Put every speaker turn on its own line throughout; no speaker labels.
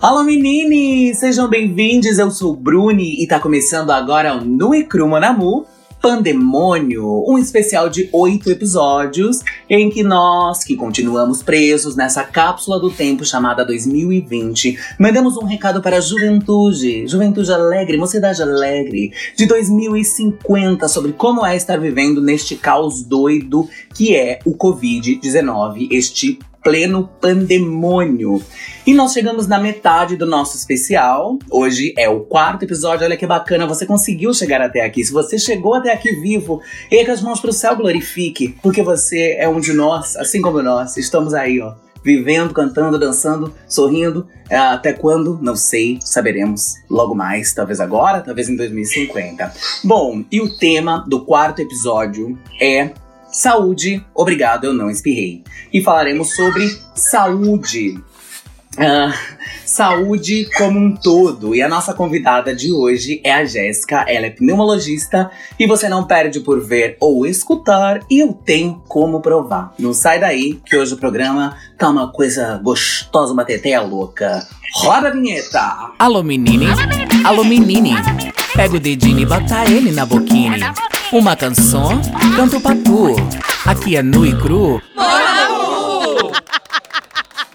Alô meninas, sejam bem-vindos, eu sou o Bruni e tá começando agora o Nu e Cru Monamu Pandemônio, um especial de oito episódios em que nós, que continuamos presos nessa cápsula do tempo chamada 2020, mandamos um recado para a juventude, juventude alegre, mocidade alegre, de 2050 sobre como é estar vivendo neste caos doido que é o Covid-19, este pleno pandemônio. E nós chegamos na metade do nosso especial. Hoje é o quarto episódio. Olha que bacana, você conseguiu chegar até aqui. Se você chegou até aqui vivo, erga as mãos pro céu, glorifique, porque você é um de nós, assim como nós. Estamos aí, ó, vivendo, cantando, dançando, sorrindo. É, até quando? Não sei, saberemos logo mais, talvez agora, talvez em 2050. Bom, e o tema do quarto episódio é Saúde, obrigado, eu não espirrei. E falaremos sobre saúde. Uh, saúde como um todo. E a nossa convidada de hoje é a Jéssica. Ela é pneumologista e você não perde por ver ou escutar. E eu tenho como provar. Não sai daí que hoje o programa tá uma coisa gostosa, uma teteia louca. Roda a vinheta!
Alô menine, alô menine, pega o dedinho e bota ele na boquinha. Uma canção, canto pra tu. Aqui é nu e cru.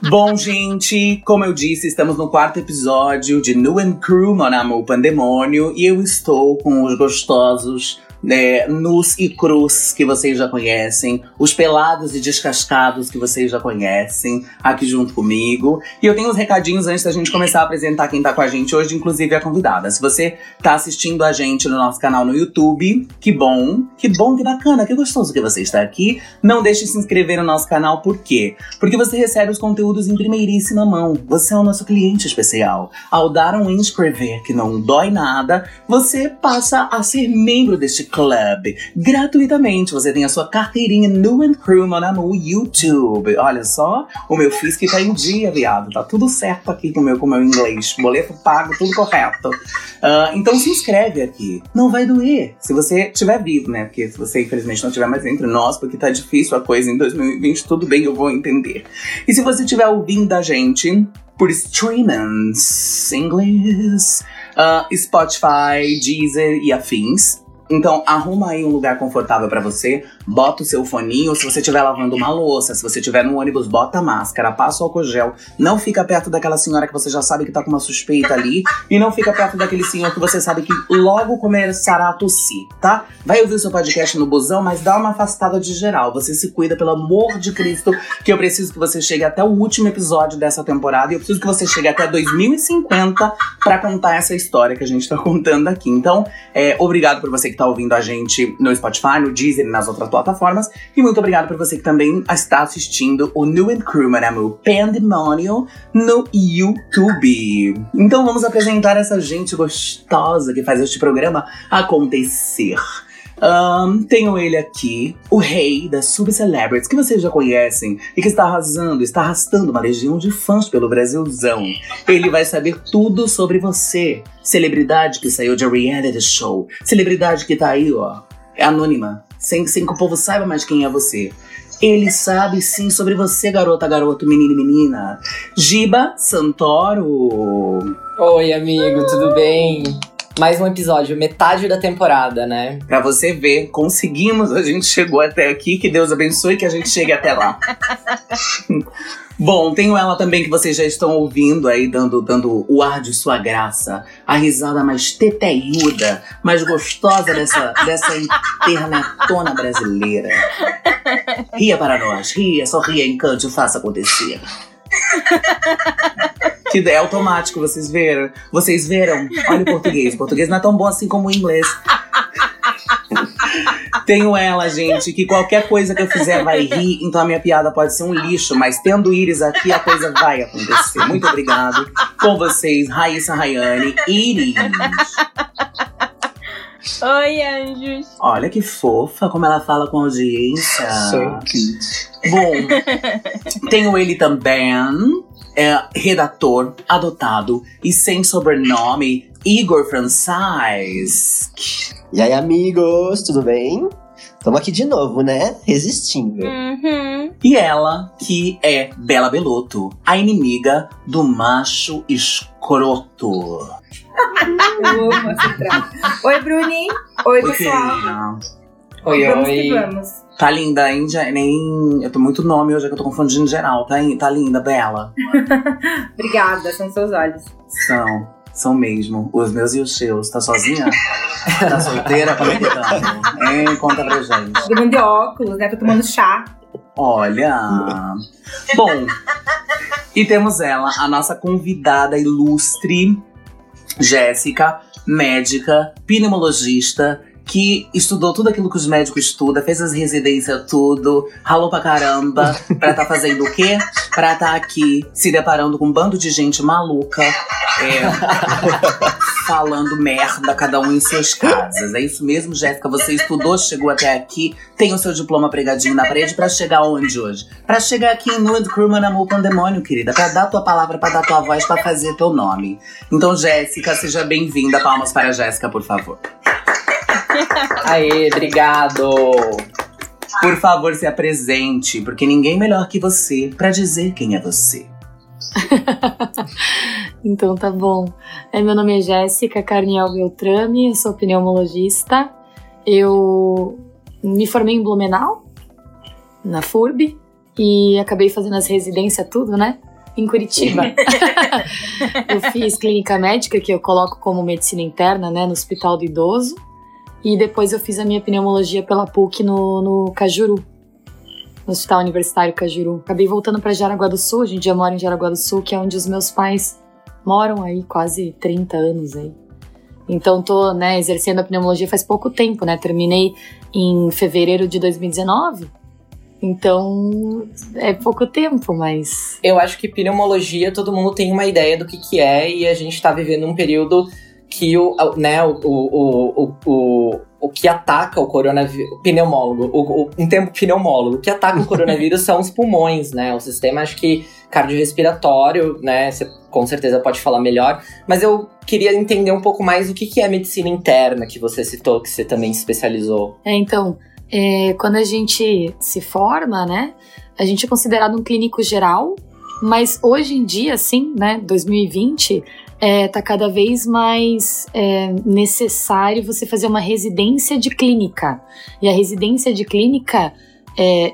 Bom, gente, como eu disse, estamos no quarto episódio de New and Crew, Mon Amour Pandemônio, e eu estou com os gostosos né, nus e crus que vocês já conhecem, os pelados e descascados que vocês já conhecem, aqui junto comigo. E eu tenho uns recadinhos antes da gente começar a apresentar quem tá com a gente hoje, inclusive a convidada. Se você tá assistindo a gente no nosso canal no YouTube, que bom, que bom, que bacana, que gostoso que você está aqui. Não deixe de se inscrever no nosso canal, por quê? Porque você recebe os conteúdos em primeiríssima mão. Você é o nosso cliente especial. Ao dar um inscrever que não dói nada, você passa a ser membro deste Club gratuitamente. Você tem a sua carteirinha New and Crew no YouTube. Olha só, o meu FISC tá em dia, viado. Tá tudo certo aqui com o meu, com meu inglês. Boleto pago, tudo correto. Uh, então se inscreve aqui. Não vai doer. Se você estiver vivo, né? Porque se você infelizmente não estiver mais entre nós, porque tá difícil a coisa em 2020, tudo bem, eu vou entender. E se você estiver ouvindo a gente por streamings, inglês, uh, Spotify, Deezer e afins, então, arruma aí um lugar confortável para você, bota o seu foninho. Se você estiver lavando uma louça, se você estiver no ônibus, bota a máscara, passa o álcool gel. Não fica perto daquela senhora que você já sabe que tá com uma suspeita ali. E não fica perto daquele senhor que você sabe que logo começará a tossir, tá? Vai ouvir o seu podcast no busão, mas dá uma afastada de geral. Você se cuida, pelo amor de Cristo, que eu preciso que você chegue até o último episódio dessa temporada. E eu preciso que você chegue até 2050 para contar essa história que a gente tá contando aqui. Então, é, obrigado por você que tá ouvindo a gente no Spotify, no e nas outras plataformas. E muito obrigado por você que também está assistindo o New and Crew Manamu Pandemonium no YouTube. Então vamos apresentar essa gente gostosa que faz este programa acontecer. Um, tenho ele aqui, o rei das subcelebrities que vocês já conhecem e que está arrasando, está arrastando uma legião de fãs pelo Brasilzão. Ele vai saber tudo sobre você. Celebridade que saiu de reality show. Celebridade que tá aí, ó, é anônima, sem, sem que o povo saiba mais quem é você. Ele sabe sim sobre você, garota, garoto, menino menina. Giba Santoro.
Oi, amigo, tudo bem? Mais um episódio, metade da temporada, né?
Pra você ver, conseguimos, a gente chegou até aqui, que Deus abençoe que a gente chegue até lá. Bom, tenho ela também que vocês já estão ouvindo aí, dando, dando o ar de sua graça. A risada mais teteiuda, mais gostosa dessa, dessa internetona brasileira. Ria para nós, ria, só ria, encante, faça acontecer. Que é automático, vocês viram? Vocês viram? Olha o português. O português não é tão bom assim como o inglês. Tenho ela, gente, que qualquer coisa que eu fizer vai rir, então a minha piada pode ser um lixo, mas tendo Iris aqui, a coisa vai acontecer. Muito obrigado. Com vocês, Raíssa Rayane, Iris.
Oi, anjos.
Olha que fofa como ela fala com a audiência.
So cute.
Bom, tenho ele também, é redator, adotado e sem sobrenome, Igor Francis.
E aí, amigos, tudo bem? Estamos aqui de novo, né? Resistindo.
Uhum.
E ela, que é Bela Belotto, a inimiga do macho escroto.
Eu amo essa frase. Oi, Bruni. Oi,
Oi,
pessoal.
querida.
Oi,
vamos
oi.
que vamos.
Tá linda, hein? Nem... Eu tô muito nome hoje, é que eu tô confundindo geral. Tá, tá linda, Bela.
Obrigada, são seus olhos.
São, são mesmo. Os meus e os seus. Tá sozinha? tá solteira? Como é que tá? Hein? Conta pra gente.
Todo mundo de óculos, né? Tô tomando chá.
Olha. Bom, e temos ela, a nossa convidada ilustre, Jéssica, médica, pneumologista, que estudou tudo aquilo que os médicos estudam, fez as residências tudo, ralou pra caramba, pra tá fazendo o quê? Pra tá aqui se deparando com um bando de gente maluca, é, falando merda, cada um em suas casas. É isso mesmo, Jéssica? Você estudou, chegou até aqui, tem o seu diploma pregadinho na parede pra chegar onde hoje? Pra chegar aqui em Nude Crewman Amor Pandemônio, querida. Pra dar tua palavra, pra dar tua voz, pra fazer teu nome. Então, Jéssica, seja bem-vinda. Palmas para a Jéssica, por favor.
Aê, obrigado.
Por favor, se apresente, porque ninguém melhor que você pra dizer quem é você.
Então tá bom. É, meu nome é Jéssica Carniel Beltrame, eu sou pneumologista. Eu me formei em Blumenau, na FURB, e acabei fazendo as residências tudo, né? Em Curitiba. eu fiz clínica médica, que eu coloco como medicina interna, né? No Hospital do Idoso. E depois eu fiz a minha pneumologia pela PUC no, no Cajuru. No Hospital Universitário Cajuru. Acabei voltando para Jaraguá do Sul, a gente já mora em Jaraguá do Sul, que é onde os meus pais moram aí quase 30 anos aí. Então tô, né, exercendo a pneumologia faz pouco tempo, né? Terminei em fevereiro de 2019. Então é pouco tempo, mas
Eu acho que pneumologia, todo mundo tem uma ideia do que, que é, e a gente tá vivendo um período que o, né, o, o, o, o, o que ataca o coronavírus. O pneumólogo, o, o, um tempo pneumólogo, o que ataca o coronavírus são os pulmões, né? O sistema, acho que cardiorrespiratório, né? Você com certeza pode falar melhor. Mas eu queria entender um pouco mais o que, que é medicina interna que você citou, que você também se especializou.
É, então, é, quando a gente se forma, né, a gente é considerado um clínico geral, mas hoje em dia, sim, né, 2020, é, tá cada vez mais é, necessário você fazer uma residência de clínica. E a residência de clínica é,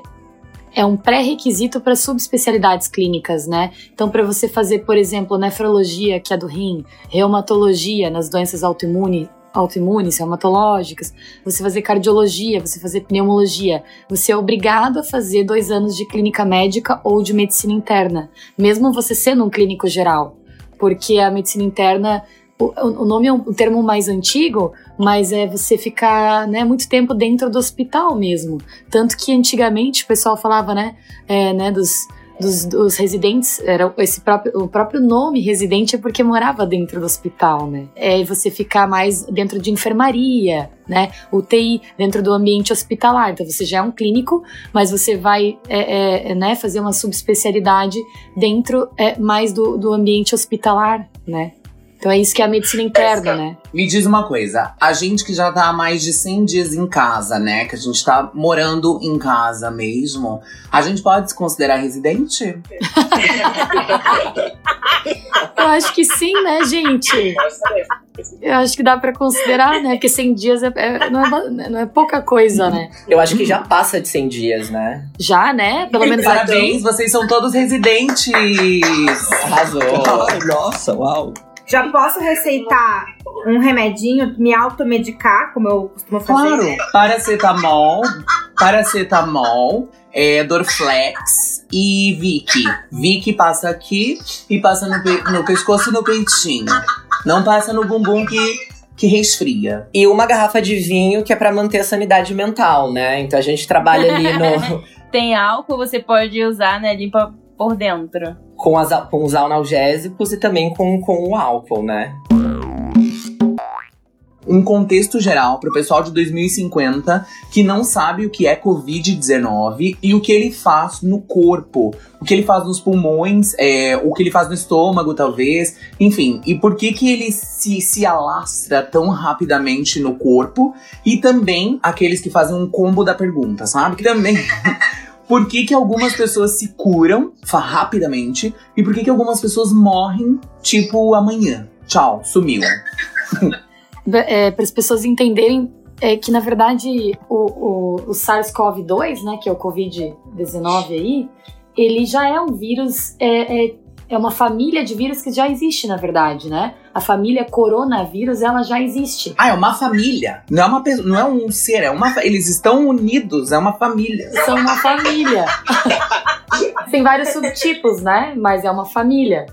é um pré-requisito para subespecialidades clínicas, né? Então, para você fazer, por exemplo, nefrologia, que é do rim, reumatologia nas doenças autoimunes, autoimunes, reumatológicas, você fazer cardiologia, você fazer pneumologia, você é obrigado a fazer dois anos de clínica médica ou de medicina interna, mesmo você sendo um clínico geral, porque a medicina interna, o, nome é um termo mais antigo, mas é você ficar né, muito tempo dentro do hospital mesmo. Tanto que antigamente o pessoal falava, né, é, né dos, dos, dos, residentes, era esse próprio, o próprio nome residente é porque morava dentro do hospital, né? É você ficar mais dentro de enfermaria, né? UTI, dentro do ambiente hospitalar. Então você já é um clínico, mas você vai é, é, né, fazer uma subespecialidade dentro é, mais do, do ambiente hospitalar, né? Então é isso que é a medicina interna, né?
Me diz uma coisa, a gente que já tá há mais de 100 dias em casa, né? Que a gente tá morando em casa mesmo, a gente pode se considerar residente?
Eu acho que sim, né, gente? Eu acho que dá pra considerar, né? Porque 100 dias é, é, não, é, não é pouca coisa, né?
Eu acho que já passa de 100 dias, né?
Já, né? Pelo menos
Parabéns, vocês são todos residentes!
Arrasou!
Nossa, uau!
Já posso receitar um remedinho, me automedicar, como eu costumo fazer?
Claro! Paracetamol, paracetamol, é, Dorflex e Vicky. Vicky passa aqui e passa no, pe no pescoço e no peitinho. Não passa no bumbum que, que resfria.
E uma garrafa de vinho que é pra manter a sanidade mental, né? Então a gente trabalha ali no.
Tem álcool, você pode usar, né? Limpa por dentro.
Com, as, com os analgésicos e também com, com o álcool, né?
Um contexto geral para o pessoal de 2050 que não sabe o que é Covid-19 e o que ele faz no corpo, o que ele faz nos pulmões, é, o que ele faz no estômago, talvez, enfim, e por que, que ele se, se alastra tão rapidamente no corpo, e também aqueles que fazem um combo da pergunta, sabe? Que também. por que, que algumas pessoas se curam rapidamente e por que, que algumas pessoas morrem, tipo, amanhã. Tchau, sumiu.
para as pessoas entenderem é, que, na verdade, o, o, o SARS-CoV-2, né, que é o Covid-19 aí, ele já é um vírus, é, é, é uma família de vírus que já existe, na verdade, né? A família coronavírus, ela já existe.
Ah, é uma família. Não é uma pessoa, não é um ser, é uma eles estão unidos, é uma família.
São uma família. Tem vários subtipos, né? Mas é uma família.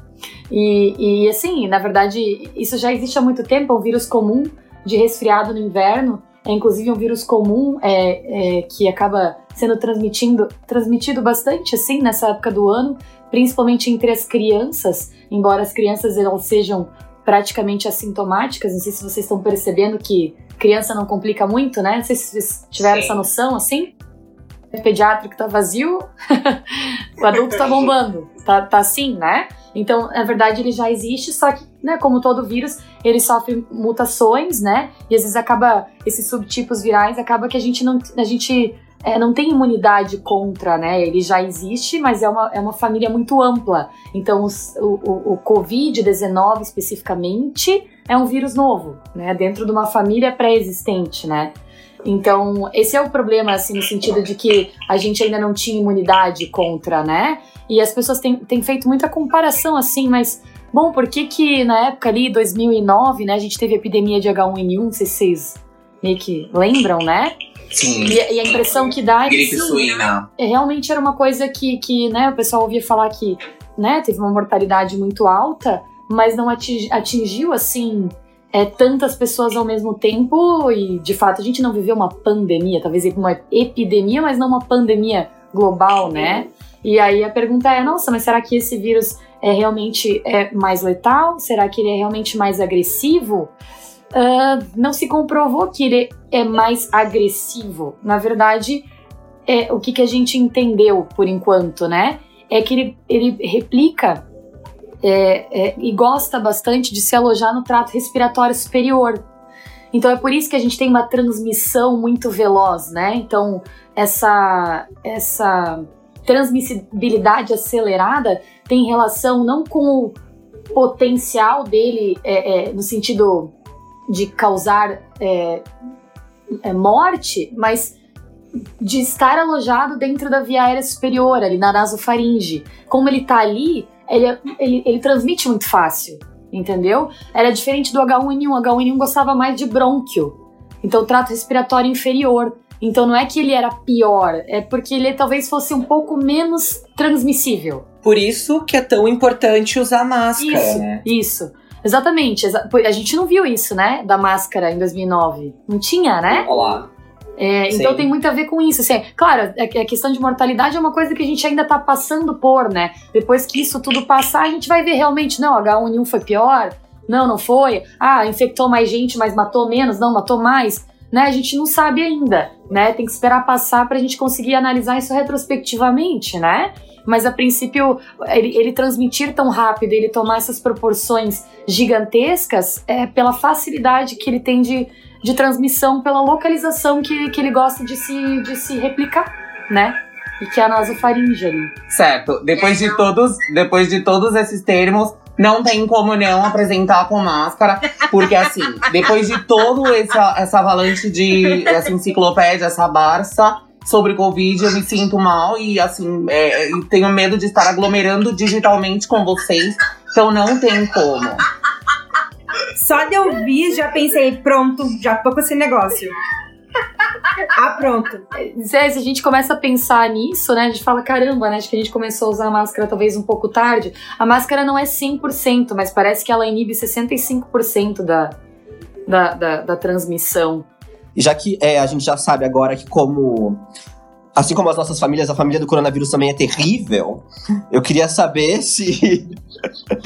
E, e assim, na verdade, isso já existe há muito tempo, é um vírus comum de resfriado no inverno. É inclusive um vírus comum é, é, que acaba sendo transmitindo, transmitido bastante assim nessa época do ano, principalmente entre as crianças, embora as crianças elas sejam praticamente assintomáticas. Não sei se vocês estão percebendo que criança não complica muito, né? Não sei se vocês tiveram
Sim.
essa noção assim. O pediátrico tá vazio, o adulto tá bombando. Tá, tá assim, né? Então, na verdade, ele já existe, só que, né, como todo vírus, ele sofre mutações, né? E às vezes acaba, esses subtipos virais, acaba que a gente não, a gente, é, não tem imunidade contra, né? Ele já existe, mas é uma, é uma família muito ampla. Então, os- o, o, o Covid-19 especificamente é um vírus novo, né? Dentro de uma família pré-existente, né? Então, esse é o problema, assim, no sentido de que a gente ainda não tinha imunidade contra, né? E as pessoas têm, têm feito muita comparação, assim, mas, bom, por que que na época ali, 2009, né, a gente teve a epidemia de H1N1, não sei se vocês meio que lembram, né?
Sim.
E, e a impressão que dá é que,
Gripe
sim,
suína.
é, realmente era uma coisa que, que né, o pessoal ouvia falar que né, teve uma mortalidade muito alta, mas não atingi- atingiu assim é, tantas pessoas ao mesmo tempo e de fato a gente não viveu uma pandemia, talvez uma epidemia, mas não uma pandemia global, né? E aí a pergunta é, nossa, mas será que esse vírus é realmente é mais letal? Será que ele é realmente mais agressivo? Ah, não se comprovou que ele é mais agressivo. Na verdade, é, o que, que a gente entendeu por enquanto, né? É que ele, ele replica é, é, e gosta bastante de se alojar no trato respiratório superior. Então é por isso que a gente tem uma transmissão muito veloz, né? Então essa essa transmissibilidade acelerada tem relação não com o potencial dele é, é, no sentido de causar é, é, morte, mas de estar alojado dentro da via aérea superior, ali na nasofaringe. Como ele tá ali, ele, ele, ele transmite muito fácil, entendeu? Era diferente do H1N1. O H1N1 gostava mais de brônquio, então trato respiratório inferior. Então não é que ele era pior, é porque ele talvez fosse um pouco menos transmissível.
Por isso que é tão importante usar máscara,
Isso,
né?
isso. Exatamente. exa- A gente não viu isso, né? Da máscara em 2009. Não tinha, né?
Olá.
É, então tem muito a ver com isso. Assim, é, claro, a, a questão de mortalidade é uma coisa que a gente ainda tá passando por, né? Depois que isso tudo passar, a gente vai ver realmente, não, H1N1 foi pior, não, não foi. Ah, infectou mais gente, mas matou menos, não, matou mais. Né? A gente não sabe ainda, né? Tem que esperar passar pra gente conseguir analisar isso retrospectivamente, né? Mas a princípio, ele, ele transmitir tão rápido, ele tomar essas proporções gigantescas, é pela facilidade que ele tem de, de transmissão pela localização que, que ele gosta de se, de se replicar, né? E que é a nasofaringe ali.
Certo. Depois de todos, depois de todos esses termos, não tem como não apresentar com máscara, porque assim, depois de todo essa, essa avalanche de essa enciclopédia, essa barça sobre Covid, eu me sinto mal e assim, é, e tenho medo de estar aglomerando digitalmente com vocês, então não tem como.
Só de ouvir, já pensei, pronto, já tô com esse negócio. Ah, pronto.
Zé, se a gente começa a pensar nisso, né? A gente fala, caramba, né? Acho que a gente começou a usar a máscara talvez um pouco tarde. A máscara não é 100%, mas parece que ela inibe 65% da, da, da, da transmissão.
E já que é, a gente já sabe agora que como assim como as nossas famílias, a família do coronavírus também é terrível, eu queria saber se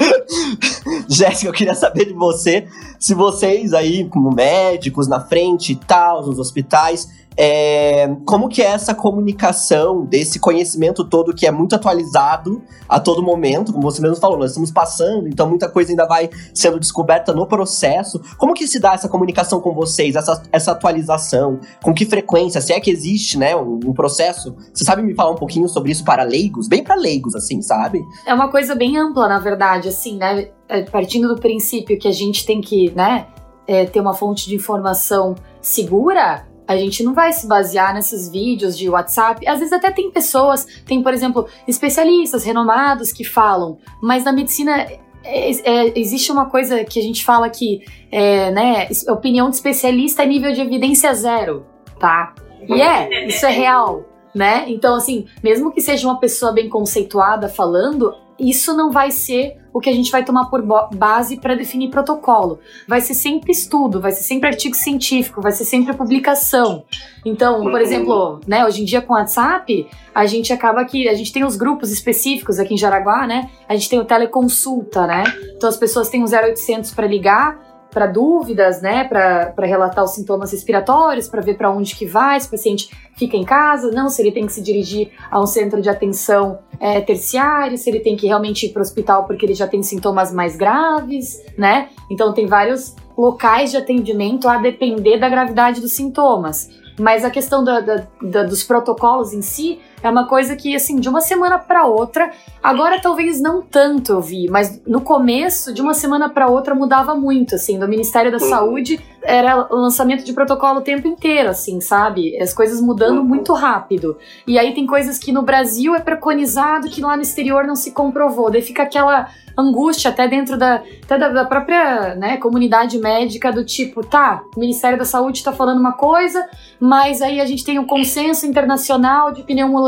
Jéssica, eu queria saber de você, se vocês aí, como médicos na frente e tal, nos hospitais, é, como que é essa comunicação desse conhecimento todo que é muito atualizado a todo momento, como você mesmo falou, nós estamos passando, então muita coisa ainda vai sendo descoberta no processo. Como que se dá essa comunicação com vocês, essa, essa atualização? Com que frequência? Se é que existe, né, um, um processo? Você sabe me falar um pouquinho sobre isso para leigos? Bem para leigos, assim, sabe?
É uma coisa bem ampla, na verdade, assim, né? É, Partindo do princípio que a gente tem que, né, é, ter uma fonte de informação segura, a gente não vai se basear nesses vídeos de WhatsApp. Às vezes até tem pessoas, tem, por exemplo, especialistas renomados que falam, mas na medicina é, é, existe uma coisa que a gente fala que, é, né, opinião de especialista é nível de evidência zero, tá? E é, isso é real, né? Então, assim, mesmo que seja uma pessoa bem conceituada falando, isso não vai ser o que a gente vai tomar por base para definir protocolo. Vai ser sempre estudo, vai ser sempre artigo científico, vai ser sempre publicação. Então, por exemplo, né, hoje em dia com o WhatsApp, a gente acaba que a gente tem os grupos específicos aqui em Jaraguá, né? A gente tem o teleconsulta, né? Então as pessoas têm o 0800 para ligar para dúvidas, né, para relatar os sintomas respiratórios, para ver para onde que vai, se o paciente fica em casa, não, se ele tem que se dirigir a um centro de atenção é, terciário, se ele tem que realmente ir para o hospital porque ele já tem sintomas mais graves, né? Então tem vários locais de atendimento a depender da gravidade dos sintomas. Mas a questão da, da, da, dos protocolos em si é uma coisa que, assim, de uma semana para outra, agora talvez não tanto eu vi, mas no começo, de uma semana para outra, mudava muito, assim, do Ministério da Saúde era o lançamento de protocolo o tempo inteiro, assim, sabe? As coisas mudando muito rápido. E aí tem coisas que no Brasil é preconizado que lá no exterior não se comprovou. Daí fica aquela angústia até dentro da, até da, da própria né, comunidade médica do tipo, tá, o Ministério da Saúde está falando uma coisa, mas aí a gente tem um consenso internacional de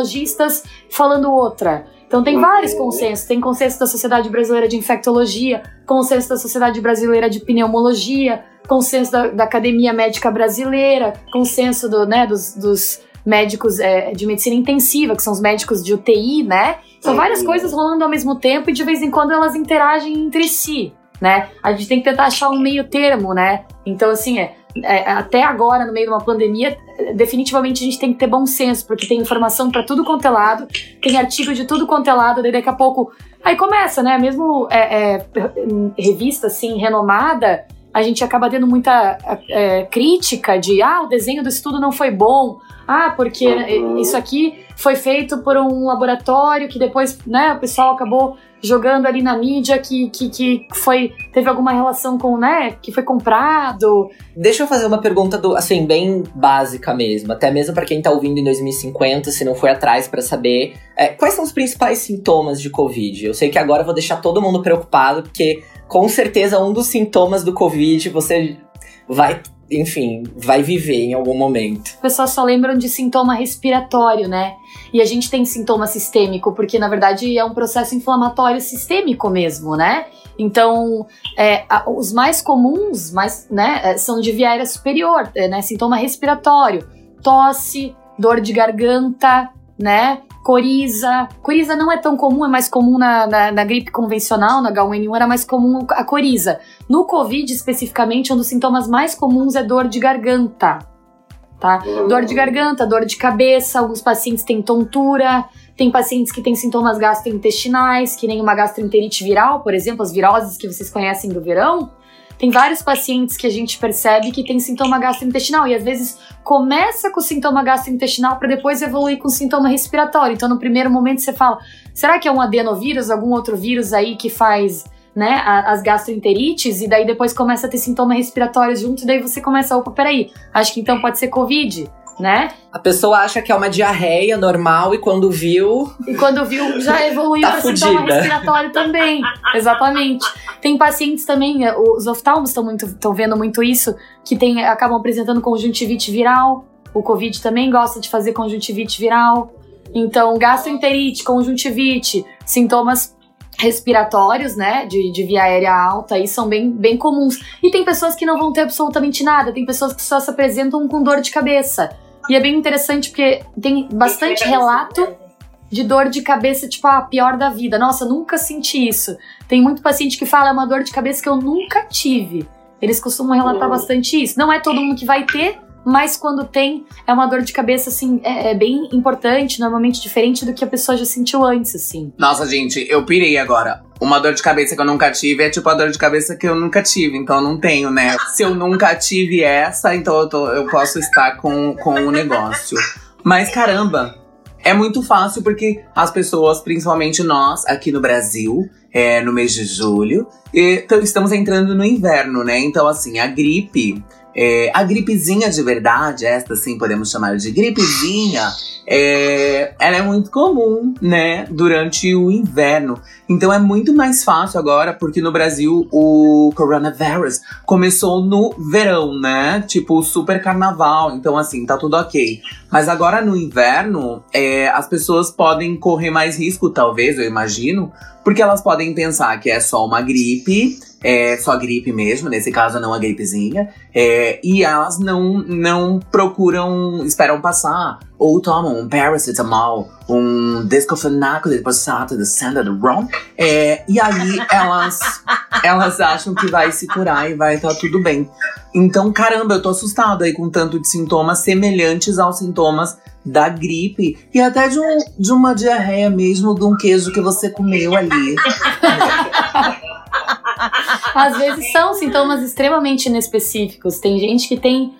pneumologistas falando outra. Então tem vários consensos, tem consenso da Sociedade Brasileira de Infectologia, consenso da Sociedade Brasileira de Pneumologia, consenso da, da Academia Médica Brasileira, consenso do, né, dos, dos médicos é, de medicina intensiva, que são os médicos de UTI, né? São várias coisas rolando ao mesmo tempo e de vez em quando elas interagem entre si, né? A gente tem que tentar achar um meio termo, né? Então, assim, é, é, até agora, no meio de uma pandemia, definitivamente a gente tem que ter bom senso, porque tem informação para tudo quanto é lado, tem artigo de tudo quanto é lado, daí daqui a pouco. Aí começa, né? Mesmo é, é, revista assim, renomada, a gente acaba tendo muita é, crítica de ah, o desenho do estudo não foi bom, ah, porque isso aqui foi feito por um laboratório que depois, né, o pessoal acabou jogando ali na mídia que, que, que foi teve alguma relação com, né, que foi comprado.
Deixa eu fazer uma pergunta do, assim, bem básica mesmo, até mesmo para quem tá ouvindo em 2050, se não foi atrás para saber, é, quais são os principais sintomas de COVID? Eu sei que agora eu vou deixar todo mundo preocupado, porque com certeza um dos sintomas do Covid você vai enfim, vai viver em algum momento.
As pessoas só lembram de sintoma respiratório, né? E a gente tem sintoma sistêmico, porque na verdade é um processo inflamatório sistêmico mesmo, né? Então, é, os mais comuns, mais, né, são de via aérea superior, é, né? Sintoma respiratório, tosse, dor de garganta, né? Coriza. Coriza não é tão comum, é mais comum na, na, na, gripe convencional, na H1N1 era mais comum a coriza. No Covid, especificamente, um dos sintomas mais comuns é dor de garganta. Tá? Dor de garganta, dor de cabeça, alguns pacientes têm tontura, tem pacientes que têm sintomas gastrointestinais, que nem uma gastroenterite viral, por exemplo, as viroses que vocês conhecem do verão. Tem vários pacientes que a gente percebe que tem sintoma gastrointestinal e às vezes começa com sintoma gastrointestinal para depois evoluir com sintoma respiratório. Então, no primeiro momento você fala: será que é um adenovírus, algum outro vírus aí que faz né, as gastroenterites? E daí depois começa a ter sintoma respiratório junto, e daí você começa: opa, peraí, acho que então pode ser Covid né?
A pessoa acha que é uma diarreia normal e quando viu.
E quando viu, já evoluiu
tá
para sintoma respiratório também. Exatamente. Tem pacientes também, os oftalmos estão muito estão vendo muito isso, que tem, acabam apresentando conjuntivite viral. O Covid também gosta de fazer conjuntivite viral. Então, gastroenterite, conjuntivite, sintomas respiratórios, né, de, de via aérea alta, aí são bem, bem comuns. E tem pessoas que não vão ter absolutamente nada, tem pessoas que só se apresentam com dor de cabeça. E é bem interessante porque tem bastante relato de dor de cabeça, tipo, a pior da vida. Nossa, nunca senti isso. Tem muito paciente que fala, é uma dor de cabeça que eu nunca tive. Eles costumam relatar bastante isso. Não é todo mundo que vai ter, mas quando tem, é uma dor de cabeça, assim, é, é bem importante, normalmente diferente do que a pessoa já sentiu antes, assim.
Nossa, gente, eu pirei agora. Uma dor de cabeça que eu nunca tive é tipo a dor de cabeça que eu nunca tive, então eu não tenho, né? Se eu nunca tive essa, então eu, tô- eu posso estar com, com o negócio. Mas caramba, é muito fácil porque as pessoas, principalmente nós aqui no Brasil, é, no mês de julho, e, então estamos entrando no inverno, né? Então, assim, a gripe. É, a gripezinha de verdade, esta sim podemos chamar de gripezinha, é, ela é muito comum, né, durante o inverno. Então é muito mais fácil agora, porque no Brasil o coronavirus começou no verão, né? Tipo, super carnaval. Então, assim, tá tudo ok. Mas agora no inverno, é, as pessoas podem correr mais risco, talvez, eu imagino, porque elas podem pensar que é só uma gripe, é só gripe mesmo, nesse caso não a gripezinha, é, e elas não, não procuram, esperam passar, ou tomam um paracetamol, um discofenaco de passato de Sandra Rom, é, e aí elas, elas acham que vai se curar e vai estar tudo bem. Então, caramba, eu tô assustada aí com tanto de sintomas semelhantes aos sintomas da gripe e até de, um, de uma diarreia mesmo, de um queijo que você comeu ali.
Às vezes são sintomas extremamente inespecíficos. Tem gente que tem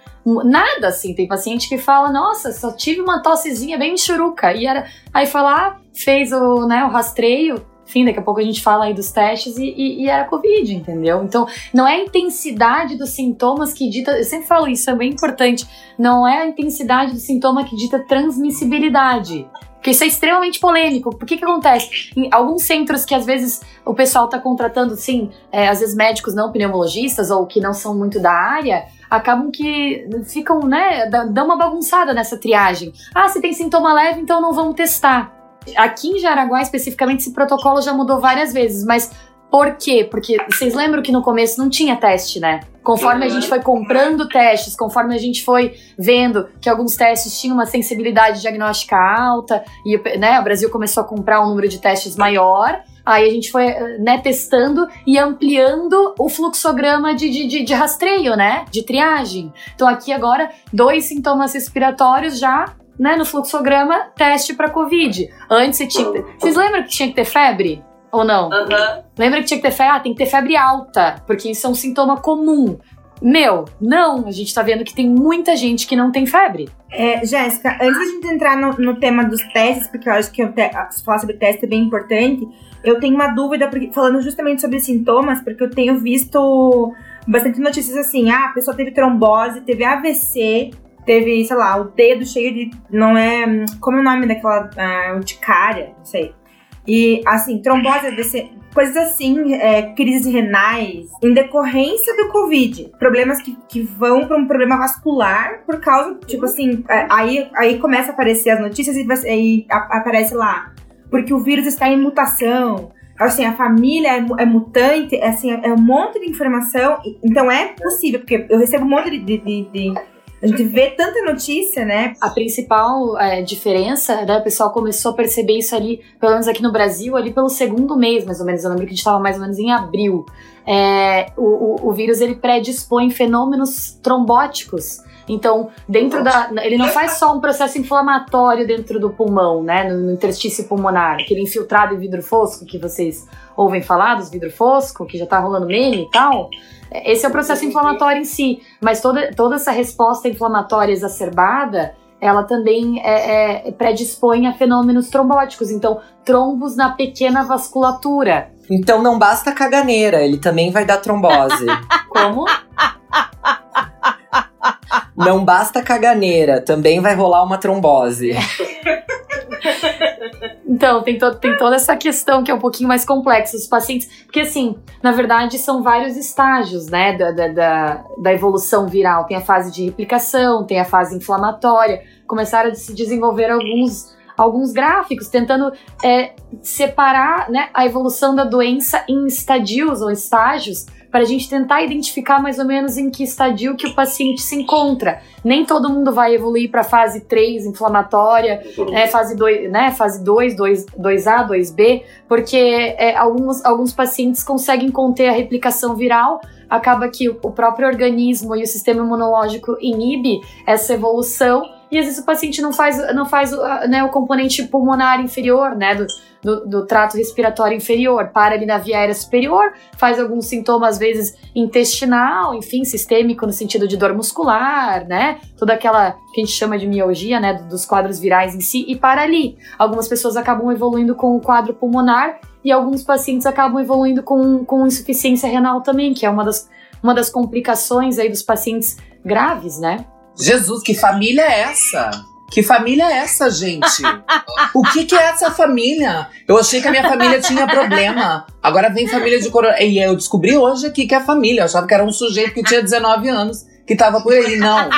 nada assim. Tem paciente que fala, nossa, só tive uma tossezinha bem churuca. E era. Aí foi lá, fez o, né, o rastreio. Enfim, daqui a pouco a gente fala aí dos testes e, e, e era Covid, entendeu? Então, não é a intensidade dos sintomas que dita. Eu sempre falo isso, é bem importante. Não é a intensidade do sintoma que dita transmissibilidade. Porque isso é extremamente polêmico. Por que que acontece? Em alguns centros que às vezes o pessoal tá contratando, sim, é, às vezes médicos não pneumologistas ou que não são muito da área, acabam que ficam, né, dão uma bagunçada nessa triagem. Ah, se tem sintoma leve, então não vamos testar. Aqui em Jaraguá, especificamente, esse protocolo já mudou várias vezes, mas por quê? Porque vocês lembram que no começo não tinha teste, né? Conforme a gente foi comprando testes, conforme a gente foi vendo que alguns testes tinham uma sensibilidade diagnóstica alta, e né, o Brasil começou a comprar um número de testes maior, aí a gente foi né, testando e ampliando o fluxograma de, de, de, de rastreio, né? De triagem. Então aqui agora, dois sintomas respiratórios já né, no fluxograma, teste para Covid. Antes você tinha. Vocês lembram que tinha que ter febre? Ou não? Lembra que tinha que ter febre? Ah, tem que ter febre alta, porque isso é um sintoma comum. Meu, não, a gente tá vendo que tem muita gente que não tem febre.
É, Jéssica, antes da gente entrar no, no tema dos testes, porque eu acho que eu te, falar sobre teste é bem importante, eu tenho uma dúvida, porque, falando justamente sobre sintomas, porque eu tenho visto bastante notícias assim, ah, a pessoa teve trombose, teve AVC, teve, sei lá, o dedo cheio de. Não é. Como é o nome daquela. Ah, urticária, não sei. E, assim, trombose, AVC, coisas assim, é, crises renais, em decorrência do Covid. Problemas que, que vão para um problema vascular por causa, tipo assim, é, aí, aí começa a aparecer as notícias e, e aparece lá. Porque o vírus está em mutação. Assim, a família é, é mutante, é, assim, é um monte de informação. Então é possível, porque eu recebo um monte de, de- de- a gente vê tanta notícia, né?
A principal é, diferença, né, o pessoal começou a perceber isso ali, pelo menos aqui no Brasil, ali pelo segundo mês, mais ou menos. Eu lembro que a gente estava mais ou menos em abril. É, o, o, o vírus ele predispõe fenômenos trombóticos. Então, dentro da. Ele não faz só um processo inflamatório dentro do pulmão, né? No, no interstício pulmonar, aquele infiltrado em vidro fosco que vocês ouvem falar dos vidro fosco, que já tá rolando meme e tal. Esse é o processo inflamatório em si. Mas toda, toda essa resposta inflamatória exacerbada, ela também é, é, predispõe a fenômenos trombóticos. Então, trombos na pequena vasculatura.
Então não basta caganeira, ele também vai dar trombose.
Como?
não basta caganeira, também vai rolar uma trombose.
Então, tem, to tem toda essa questão que é um pouquinho mais complexa. Os pacientes. Porque, assim, na verdade, são vários estágios, né, da, da, da, da evolução viral. Tem a fase de replicação, tem a fase inflamatória. Começaram a se desenvolver alguns, alguns gráficos tentando é, separar né, a evolução da doença em estadios ou estágios para a gente tentar identificar mais ou menos em que estadio que o paciente se encontra. Nem todo mundo vai evoluir para fase 3 inflamatória, é, fase 2, né, fase 2, 2, 2A, 2B, porque é, alguns, alguns pacientes conseguem conter a replicação viral, acaba que o próprio organismo e o sistema imunológico inibe essa evolução e às vezes o paciente não faz, não faz né, o componente pulmonar inferior, né, do, do, do, trato respiratório inferior, para ali na via aérea superior, faz alguns sintomas, às vezes, intestinal, enfim, sistêmico, no sentido de dor muscular, né, toda aquela que a gente chama de mialgia, né, dos quadros virais em si, e para ali. Algumas pessoas acabam evoluindo com o quadro pulmonar e alguns pacientes acabam evoluindo com, com insuficiência renal também, que é uma das, uma das complicações aí dos pacientes graves, né?
Jesus, que família é essa? Que família é essa, gente? o que, que é essa família? Eu achei que a minha família tinha problema. Agora vem família de corona. E eu descobri hoje aqui que é família. Eu achava que era um sujeito que tinha 19 anos que tava por aí. Não.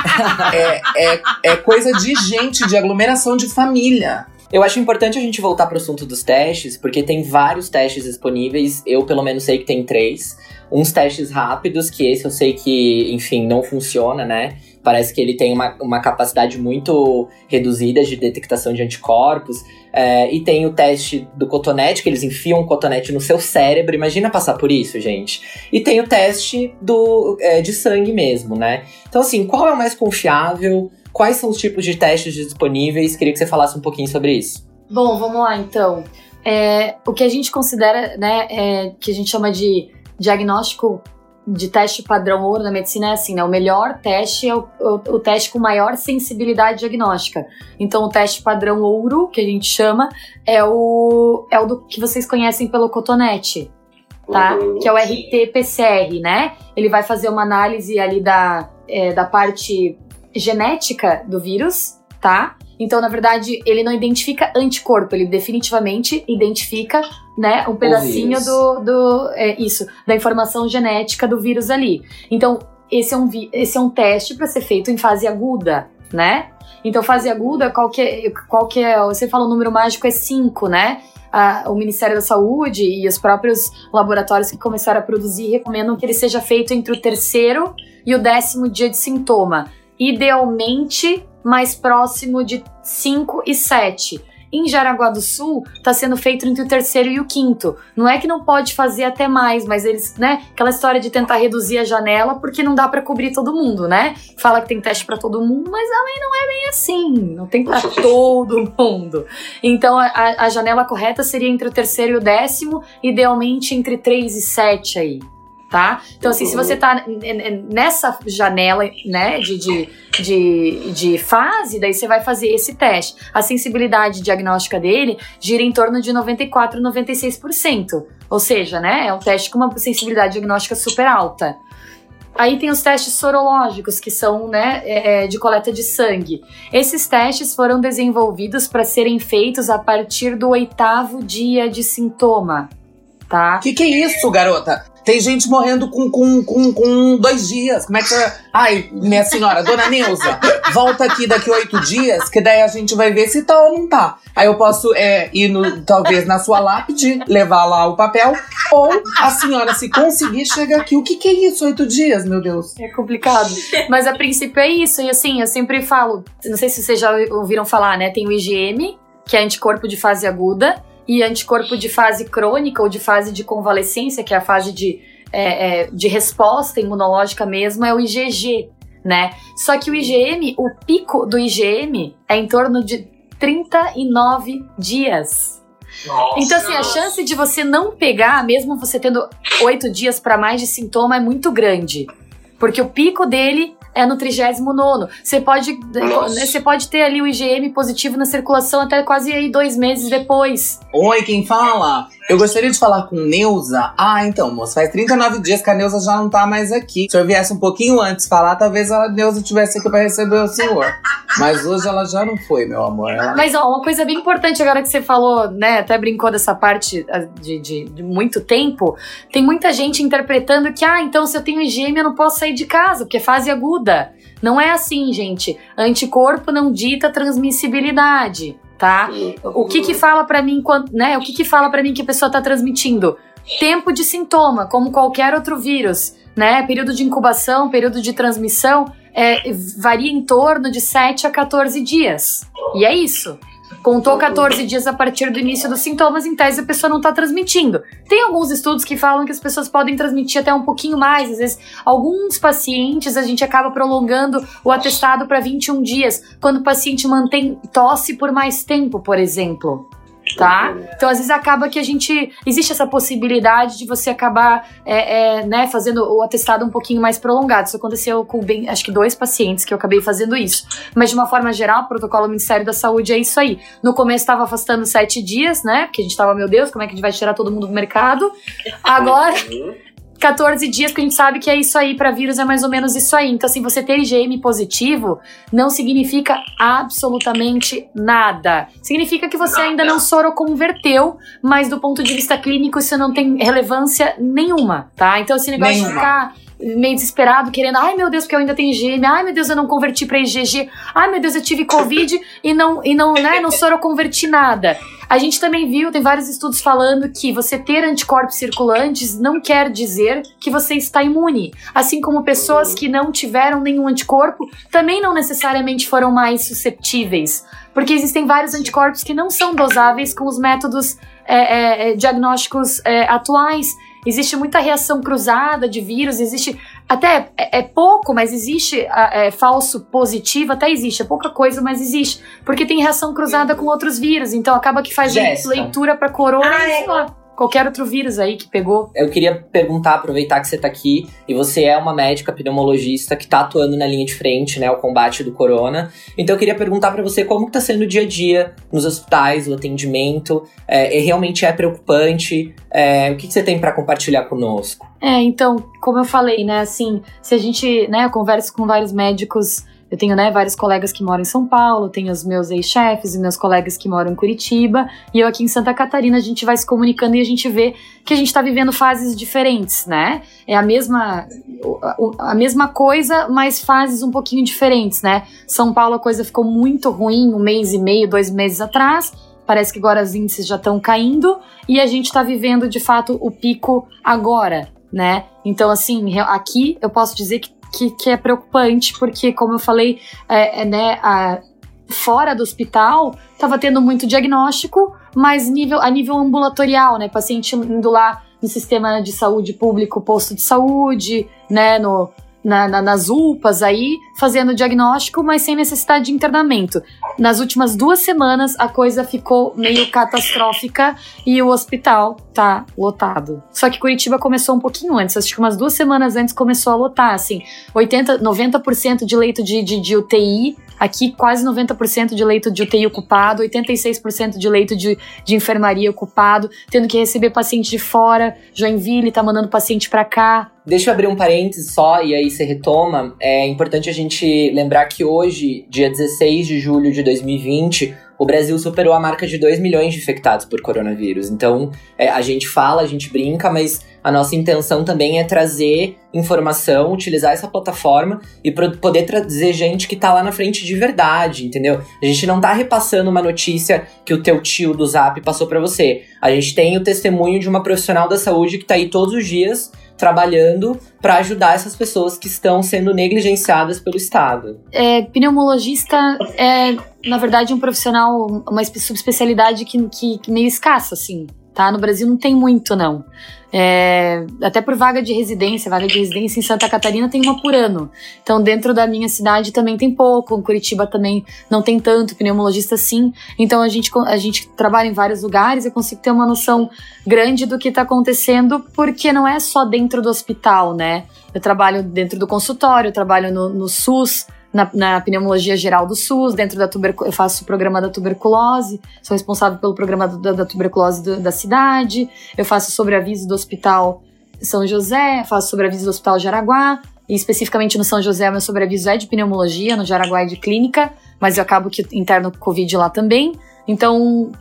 É, é, é coisa de gente, de aglomeração de família.
Eu acho importante a gente voltar para o assunto dos testes, porque tem vários testes disponíveis. Eu, pelo menos, sei que tem três. Uns testes rápidos, que esse eu sei que, enfim, não funciona, né? Parece que ele tem uma, uma capacidade muito reduzida de detectação de anticorpos. É, e tem o teste do cotonete, que eles enfiam cotonete no seu cérebro. Imagina passar por isso, gente. E tem o teste do, é, de sangue mesmo, né? Então, assim, qual é o mais confiável? Quais são os tipos de testes disponíveis? Queria que você falasse um pouquinho sobre isso.
Bom, vamos lá então. É, o que a gente considera, né, é, que a gente chama de diagnóstico de teste padrão ouro na medicina é assim, né? O melhor teste é o, o, o, teste com maior sensibilidade diagnóstica. Então, o teste padrão ouro, que a gente chama, é o, é o do, que vocês conhecem pelo cotonete, tá? Uhum. Que é o RT-PCR, né? Ele vai fazer uma análise ali da, é, da parte genética do vírus, tá? Então, na verdade, ele não identifica anticorpo, ele definitivamente identifica, né, um pedacinho do, do é, isso, da informação genética do vírus ali. Então, esse é um, esse é um teste para ser feito em fase aguda, né? Então, fase aguda, qual que é, qual que é você fala o número mágico é 5, né? o Ministério da Saúde e os próprios laboratórios que começaram a produzir recomendam que ele seja feito entre o terceiro e o décimo dia de sintoma. Idealmente, mais próximo de 5 e 7. Em Jaraguá do Sul, está sendo feito entre o terceiro e o quinto. Não é que não pode fazer até mais, mas eles, né? Aquela história de tentar reduzir a janela porque não dá para cobrir todo mundo, né? Fala que tem teste para todo mundo, mas também não é bem assim. Não tem para todo mundo. Então a, a janela correta seria entre o terceiro e o décimo, idealmente entre 3 e 7 aí tá? Então, assim, se você tá nessa janela, né, de, de, de, de, fase, daí você vai fazer esse teste. A sensibilidade diagnóstica dele gira em torno de 94, 96%. Ou seja, né, é um teste com uma sensibilidade diagnóstica super alta. Aí tem os testes sorológicos, que são né, é, é de coleta de sangue. Esses testes foram desenvolvidos para serem feitos a partir do oitavo dia de sintoma, tá?
Que que é isso, garota? Tem gente morrendo com, com, com, com dois dias. Como é que. Ai, minha senhora, dona Neuza, volta aqui daqui oito dias, que daí a gente vai ver se tá ou não tá. Aí eu posso é, ir, no, talvez, na sua lápide, levar lá o papel. Ou a senhora, se conseguir, chega aqui. O que, que é isso, oito dias, meu Deus?
É complicado. Mas a princípio é isso. E assim, eu sempre falo, não sei se vocês já ouviram falar, né? Tem o IgM, que é anticorpo de fase aguda e anticorpo de fase crônica ou de fase de convalescência, que é a fase de, é, é, de resposta imunológica mesmo, é o IgG, né? Só que o IgM, o pico do IgM é em torno de 39 dias. Nossa. Então, assim, a chance de você não pegar, mesmo você tendo oito dias para mais de sintoma, é muito grande. Porque o pico dele é no 39. Você pode, você pode ter ali o IgM positivo na circulação até quase aí dois meses depois.
Oi, quem fala? Eu gostaria de falar com Neuza. Ah, então, moço, faz 39 dias que a Neuza já não tá mais aqui. Se eu viesse um pouquinho antes falar, talvez a Neuza estivesse aqui pra receber o senhor. Mas hoje ela já não foi, meu amor. Ela...
Mas, ó, uma coisa bem importante agora que você falou, né, até brincou dessa parte ah, de, de, de muito tempo. Tem muita gente interpretando que, ah, então se eu tenho IgM eu não posso sair de casa, porque é fase aguda. Não é assim, gente. Anticorpo não dita transmissibilidade tá? O que que fala para mim quando, né? O que que fala para mim que a pessoa tá transmitindo? tempo de sintoma, como qualquer outro vírus, né? Período de incubação, período de transmissão, é, varia em torno de 7 a 14 dias. E é isso. Contou 14 dias a partir do início dos sintomas, em tese a pessoa não está transmitindo. Tem alguns estudos que falam que as pessoas podem transmitir até um pouquinho mais. Às vezes, alguns pacientes a gente acaba prolongando o atestado para 21 dias, quando o paciente mantém tosse por mais tempo, por exemplo tá? Então, às vezes acaba que a gente. Existe essa possibilidade de você acabar é, é, né, fazendo o atestado um pouquinho mais prolongado. Isso aconteceu com bem, acho que dois pacientes que eu acabei fazendo isso. Mas de uma forma geral, o protocolo do Ministério da Saúde é isso aí. No começo estava afastando sete dias, né? Porque a gente tava, meu Deus, como é que a gente vai tirar todo mundo do mercado? Agora. 14 dias, porque a gente sabe que é isso aí, para vírus é mais ou menos isso aí. Então, assim, você ter IgM positivo não significa absolutamente nada. Significa que você ainda não soroconverteu, mas do ponto de vista clínico isso não tem relevância nenhuma, tá? Então, esse negócio nenhuma. de ficar meio desesperado, querendo, ai meu Deus, porque eu ainda tenho IgM, ai meu Deus, eu não converti para IgG, ai meu Deus, eu tive Covid e não, e não, né, não soroconverti nada. A gente também viu, tem vários estudos falando que você ter anticorpos circulantes não quer dizer que você está imune. Assim como pessoas que não tiveram nenhum anticorpo também não necessariamente foram mais susceptíveis. Porque existem vários anticorpos que não são dosáveis com os métodos é, é, diagnósticos é, atuais. Existe muita reação cruzada de vírus, existe até é, é pouco, mas existe é, falso positivo, até existe, é pouca coisa, mas existe, porque tem reação cruzada com outros vírus, então acaba que faz leitura para corona ah, e sei lá qualquer outro vírus aí que pegou.
Eu queria perguntar, aproveitar que você tá aqui e você é uma médica pneumologista que tá atuando na linha de frente, né, o combate do corona. Então eu queria perguntar para você como que tá sendo o dia a dia nos hospitais, o atendimento. É, realmente é preocupante? É, o que, que você tem para compartilhar conosco?
É, então, como eu falei, né, assim, se a gente, né, eu converso com vários médicos eu tenho, né, vários colegas que moram em São Paulo, tenho os meus ex-chefes e meus colegas que moram em Curitiba, e eu aqui em Santa Catarina, a gente vai se comunicando e a gente vê que a gente está vivendo fases diferentes, né? É a mesma, a mesma coisa, mas fases um pouquinho diferentes, né? São Paulo a coisa ficou muito ruim um mês e meio, dois meses atrás, parece que agora os índices já estão caindo, e a gente está vivendo de fato o pico agora, né? Então, assim, aqui eu posso dizer que que, que é preocupante, porque, como eu falei, é, é né, a, fora do hospital, estava tendo muito diagnóstico, mas nível, a nível ambulatorial, né? Paciente indo lá no sistema de saúde público, posto de saúde, né? No, na, na, nas UPAs aí, fazendo diagnóstico, mas sem necessidade de internamento. Nas últimas duas semanas, a coisa ficou meio catastrófica e o hospital tá lotado. Só que Curitiba começou um pouquinho antes, acho que umas duas semanas antes começou a lotar, assim, 80, 90% de leito de, de, de UTI Aqui, quase 90% de leito de UTI ocupado, 86% de leito de, de enfermaria ocupado, tendo que receber paciente de fora. Joinville tá mandando paciente para cá.
Deixa eu abrir um parênteses só e aí você retoma. É importante a gente lembrar que hoje, dia 16 de julho de 2020, o Brasil superou a marca de 2 milhões de infectados por coronavírus. Então, é, a gente fala, a gente brinca, mas a nossa intenção também é trazer informação, utilizar essa plataforma e poder trazer gente que tá lá na frente de verdade, entendeu? A gente não tá repassando uma notícia que o teu tio do Zap passou para você. A gente tem o testemunho de uma profissional da saúde que tá aí todos os dias trabalhando para ajudar essas pessoas que estão sendo negligenciadas pelo Estado.
É, pneumologista é, na verdade, um profissional, uma subespecialidade que, que, que meio escassa, assim tá? No Brasil não tem muito, não. É, até por vaga de residência, vaga de residência em Santa Catarina tem uma por ano. Então, dentro da minha cidade também tem pouco, em Curitiba também não tem tanto, pneumologista sim. Então, a gente, a gente trabalha em vários lugares, eu consigo ter uma noção grande do que está acontecendo, porque não é só dentro do hospital, né? Eu trabalho dentro do consultório, eu trabalho no, no SUS, na, na, pneumologia geral do SUS, dentro da tuberculose, eu faço o programa da tuberculose, sou responsável pelo programa da, da tuberculose do, da cidade, eu faço sobreaviso do Hospital São José, faço sobreaviso do Hospital Jaraguá, e especificamente no São José, meu sobreaviso é de pneumologia, no Jaraguá é de clínica, mas eu acabo que interno Covid lá também. Então,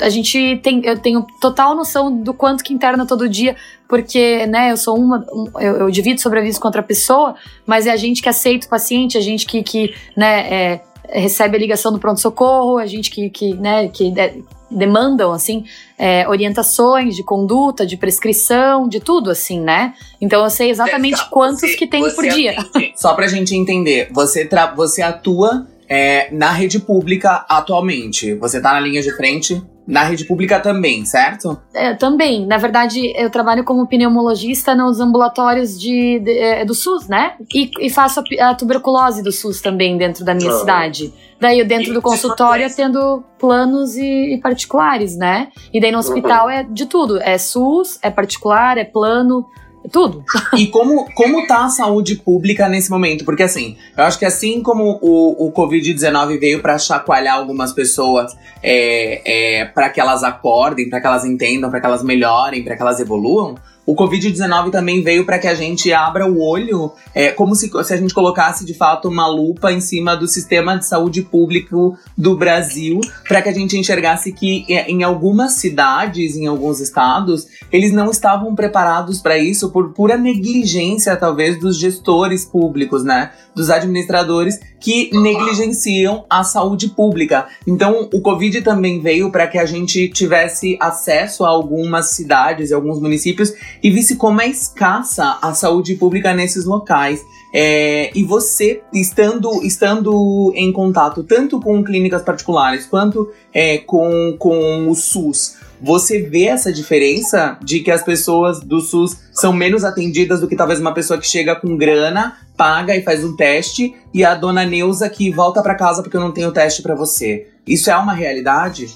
a gente tem, eu tenho total noção do quanto que interna todo dia, porque, né, eu sou uma, um, eu, eu, divido sobreaviso com outra pessoa, mas é a gente que aceita o paciente, a gente que, que né, é, recebe a ligação do pronto-socorro, a gente que, que, né, que de- demandam, assim, é, orientações de conduta, de prescrição, de tudo, assim, né? Então eu sei exatamente
Jéssica,
quantos
você-
que tem por dia.
atende- Só pra gente entender, você, tra- você atua é, na rede pública atualmente. Você tá na linha de frente na rede pública também, certo?
É, também, na verdade, eu trabalho como pneumologista nos ambulatórios de, de- é, do SUS, né? E, e faço a, a tuberculose do SUS também dentro da minha
Ah.
cidade. Daí, eu dentro
E
do consultório,
acontece.
atendo planos e, e particulares, né? E daí no hospital é de tudo. É SUS, é particular, é plano, é tudo.
E como, como tá a saúde pública nesse momento? Porque assim, eu acho que assim como o, o Covid-19 veio pra chacoalhar algumas pessoas é, é, para que elas acordem, pra que elas entendam, pra que elas melhorem, pra que elas evoluam, o Covid-19 também veio pra que a gente abra o olho, é, como se, se a gente colocasse de fato uma lupa em cima do sistema de saúde público do Brasil, pra que a gente enxergasse que é, em algumas cidades, em alguns estados, eles não estavam preparados para isso por pura negligência, talvez, dos gestores públicos, né? Dos administradores que negligenciam a saúde pública. Então, o Covid também veio para que a gente tivesse acesso a algumas cidades e alguns municípios e visse como é escassa a saúde pública nesses locais. É, e você, estando, estando em contato tanto com clínicas particulares quanto é, com, com o SUS, você vê essa diferença de que as pessoas do SUS são menos atendidas do que talvez uma pessoa que chega com grana, paga e faz um teste, e a dona Neuza que volta pra casa porque eu não tenho teste pra você. Isso é uma realidade?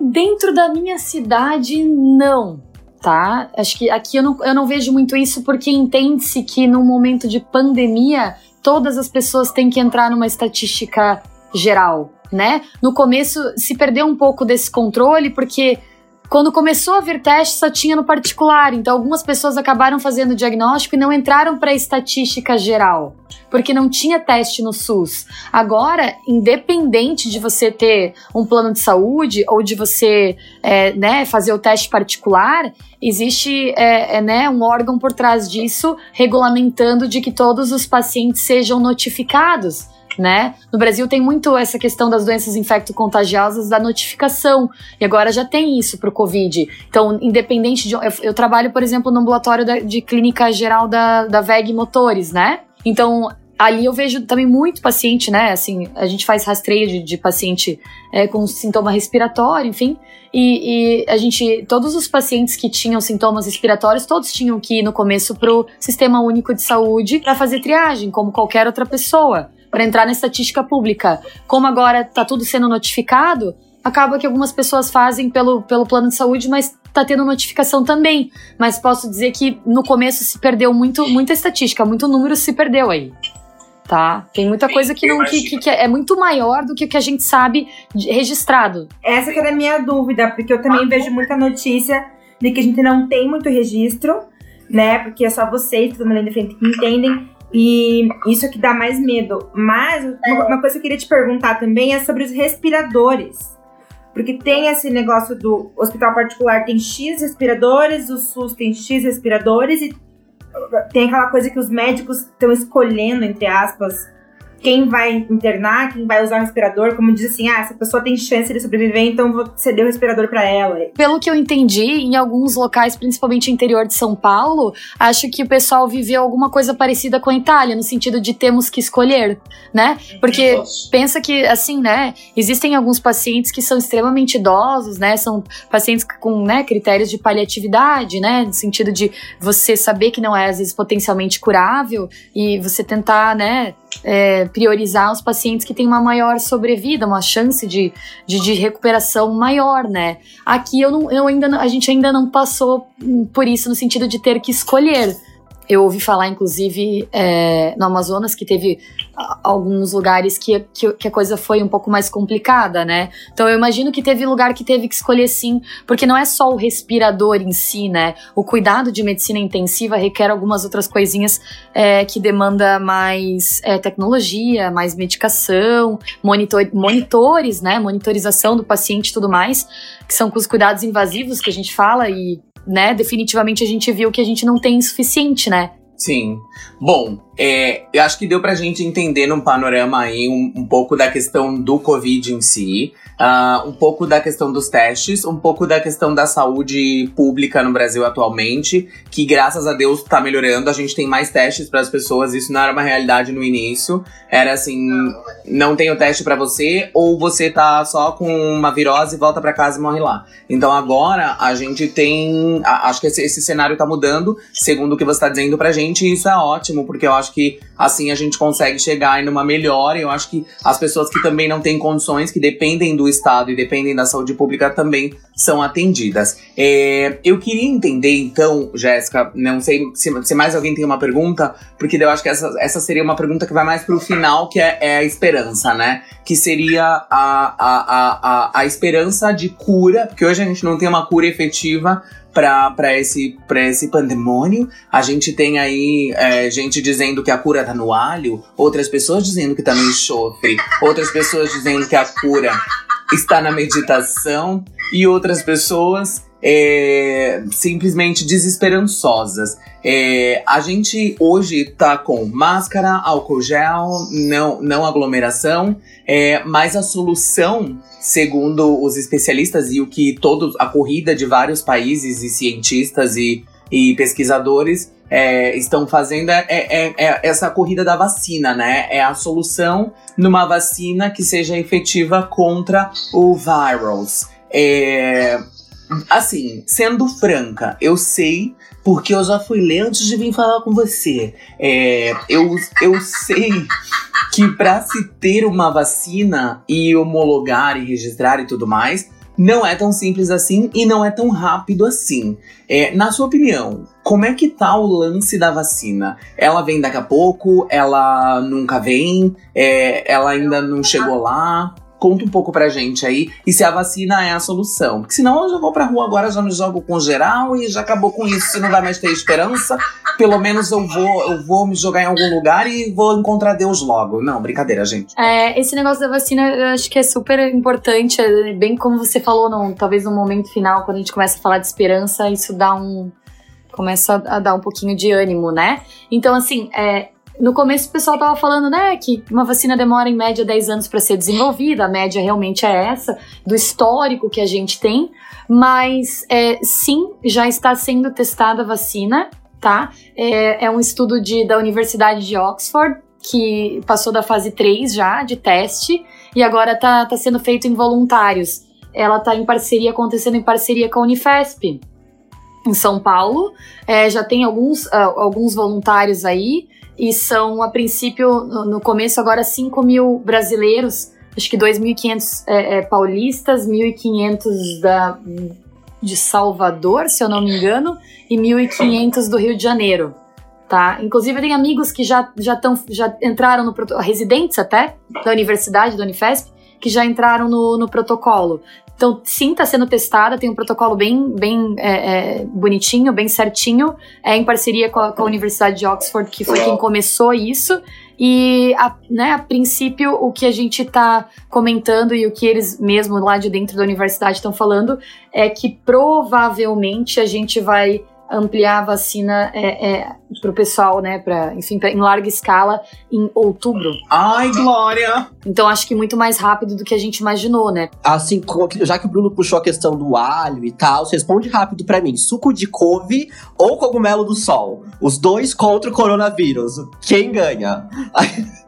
Dentro da minha cidade, não. Tá? Acho que aqui eu não, eu não vejo muito isso porque entende-se que num momento de pandemia todas as pessoas têm que entrar numa estatística geral, né? No começo se perdeu um pouco desse controle porque quando começou a vir teste só tinha no particular, então algumas pessoas acabaram fazendo o diagnóstico e não entraram para a estatística geral, porque não tinha teste no SUS. Agora, independente de você ter um plano de saúde ou de você é, né, fazer o teste particular, existe é, é, né, um órgão por trás disso regulamentando de que todos os pacientes sejam notificados. Né? No Brasil tem muito essa questão das doenças infecto-contagiosas da notificação, e agora já tem isso para o Covid. Então, independente de. Eu, eu trabalho, por exemplo, no ambulatório da- de clínica geral da, da VEG Motores, né? Então, ali eu vejo também muito paciente, né? Assim, a gente faz rastreio de, de paciente é, com sintoma respiratório, enfim. E, e a gente, todos os pacientes que tinham sintomas respiratórios, todos tinham que ir no começo pro Sistema Único de Saúde para fazer triagem, como qualquer outra pessoa, para entrar na estatística pública. Como agora tá tudo sendo notificado, acaba que algumas pessoas fazem pelo, pelo plano de saúde, mas tá tendo notificação também. Mas posso dizer que no começo se perdeu muito, muita estatística, muito número se perdeu aí. Tá? Tem muita coisa que não que, que- que é muito maior do que o que a gente sabe de- registrado.
Essa que era a minha dúvida, porque eu também vejo muita notícia de que a gente não tem muito registro, né? Porque é só vocês, todo mundo ali de frente, que entendem. E isso é que dá mais medo. Mas uma, uma coisa que eu queria te perguntar também é sobre os respiradores. Porque tem esse negócio do hospital particular tem X respiradores, o SUS tem X respiradores e tem aquela coisa que os médicos estão escolhendo, entre aspas, quem vai internar, quem vai usar o respirador, como diz assim, ah, essa pessoa tem chance de sobreviver, então vou ceder o respirador pra ela.
Pelo que eu entendi, em alguns locais, principalmente interior de São Paulo, acho que o pessoal viveu alguma coisa parecida com a Itália, no sentido de temos que escolher, né? Porque pensa que, assim, né, existem alguns pacientes que são extremamente idosos, né, são pacientes com, né, critérios de paliatividade, né, no sentido de você saber que não é, às vezes, potencialmente curável e você tentar, né, é, priorizar os pacientes que têm uma maior sobrevida, uma chance de, de, de recuperação maior, né. Aqui eu, não, eu ainda, a gente ainda não passou por isso no sentido de ter que escolher. Eu ouvi falar, inclusive, é, no Amazonas, que teve alguns lugares que, que, que a coisa foi um pouco mais complicada, né? Então eu imagino que teve lugar que teve que escolher sim, porque não é só o respirador em si, né? O cuidado de medicina intensiva requer algumas outras coisinhas é, que demanda mais é, tecnologia, mais medicação, monitor, monitores, né? Monitorização do paciente e tudo mais, que são os cuidados invasivos que a gente fala e né, definitivamente a gente viu que a gente não tem suficiente, né?
Sim. Bom, É, eu acho que deu pra gente entender num panorama aí um, um pouco da questão do Covid em si, uh, um pouco da questão dos testes, um pouco da questão da saúde pública no Brasil atualmente, que graças a Deus tá melhorando. A gente tem mais testes para as pessoas, isso não era uma realidade no início. Era assim, não tem o teste para você, ou você tá só com uma virose, volta para casa e morre lá. Então agora a gente tem. Acho que esse, esse cenário tá mudando, segundo o que você tá dizendo pra gente, e isso é ótimo, porque eu acho que assim a gente consegue chegar em uma melhora. Eu acho que as pessoas que também não têm condições, que dependem do Estado e dependem da saúde pública, também são atendidas. É, eu queria entender, então, Jéssica, não sei se, se, mais alguém tem uma pergunta, porque eu acho que essa, essa seria uma pergunta que vai mais pro final, que é, é a esperança, né? Que seria a, a, a, a, a esperança de cura, porque hoje a gente não tem uma cura efetiva para esse, esse pandemônio. A gente tem aí é, gente dizendo que a cura tá no alho, outras pessoas dizendo que tá no enxofre, outras pessoas dizendo que a cura está na meditação e outras pessoas é, simplesmente desesperançosas. É, a gente hoje tá com máscara, álcool gel, não, não aglomeração, é, mas a solução, segundo os especialistas e o que todos, a corrida de vários países e cientistas e, e pesquisadores é, estão fazendo é, é, é, essa corrida da vacina, né? É a solução numa vacina que seja efetiva contra o vírus. Assim, sendo franca, eu sei porque eu já fui ler antes de vir falar com você. É, eu, eu sei que para se ter uma vacina e homologar e registrar e tudo mais, não é tão simples assim e não é tão rápido assim. É, na sua opinião, como é que tá o lance da vacina? Ela vem daqui a pouco? Ela nunca vem? É, ela ainda não chegou lá? Conta um pouco pra gente aí e se a vacina é a solução. Porque senão eu já vou pra rua agora, já me jogo com geral e já acabou com isso. Se não vai mais ter esperança, pelo menos eu vou, eu vou me jogar em algum lugar e vou encontrar Deus logo. Não, brincadeira, gente.
É, esse negócio da vacina eu acho que é super importante. É bem como você falou, no, talvez no momento final, quando a gente começa a falar de esperança, isso dá um. começa a dar um pouquinho de ânimo, né? Então, assim, é, no começo o pessoal tava falando, né, que uma vacina demora em média 10 anos para ser desenvolvida, a média realmente é essa, do histórico que a gente tem, mas é, sim, já está sendo testada a vacina, tá? É, é um estudo de, da Universidade de Oxford, que passou da fase 3 já, de teste, e agora tá, tá sendo feito em voluntários. Ela tá em parceria, acontecendo em parceria com a Unifesp, em São Paulo. É, já tem alguns, uh, alguns voluntários aí, e são, a princípio, no, começo, agora 5 mil brasileiros, acho que 2.500 é, é, paulistas, 1.500 da, de Salvador, se eu não me engano, e 1.500 do Rio de Janeiro. Tá? Inclusive, tem amigos que já, já, tão, já entraram no residentes até da universidade, da Unifesp, que já entraram no, no protocolo. Então, sim, está sendo testada, tem um protocolo bem, bem é, é, bonitinho, bem certinho, é em parceria com a, com a, Universidade de Oxford, que foi quem começou isso. E, a, né, a princípio, o que a gente está comentando e o que eles mesmo lá de dentro da universidade estão falando é que provavelmente a gente vai ampliar a vacina é, é, para o pessoal, né, para enfim, pra, em larga escala em outubro.
Ai, Glória!
Então acho que muito mais rápido do que a gente imaginou, né?
Assim, já que o Bruno puxou a questão do alho e tal, responde rápido para mim: suco de couve ou cogumelo do sol? Os dois contra o coronavírus. Quem ganha?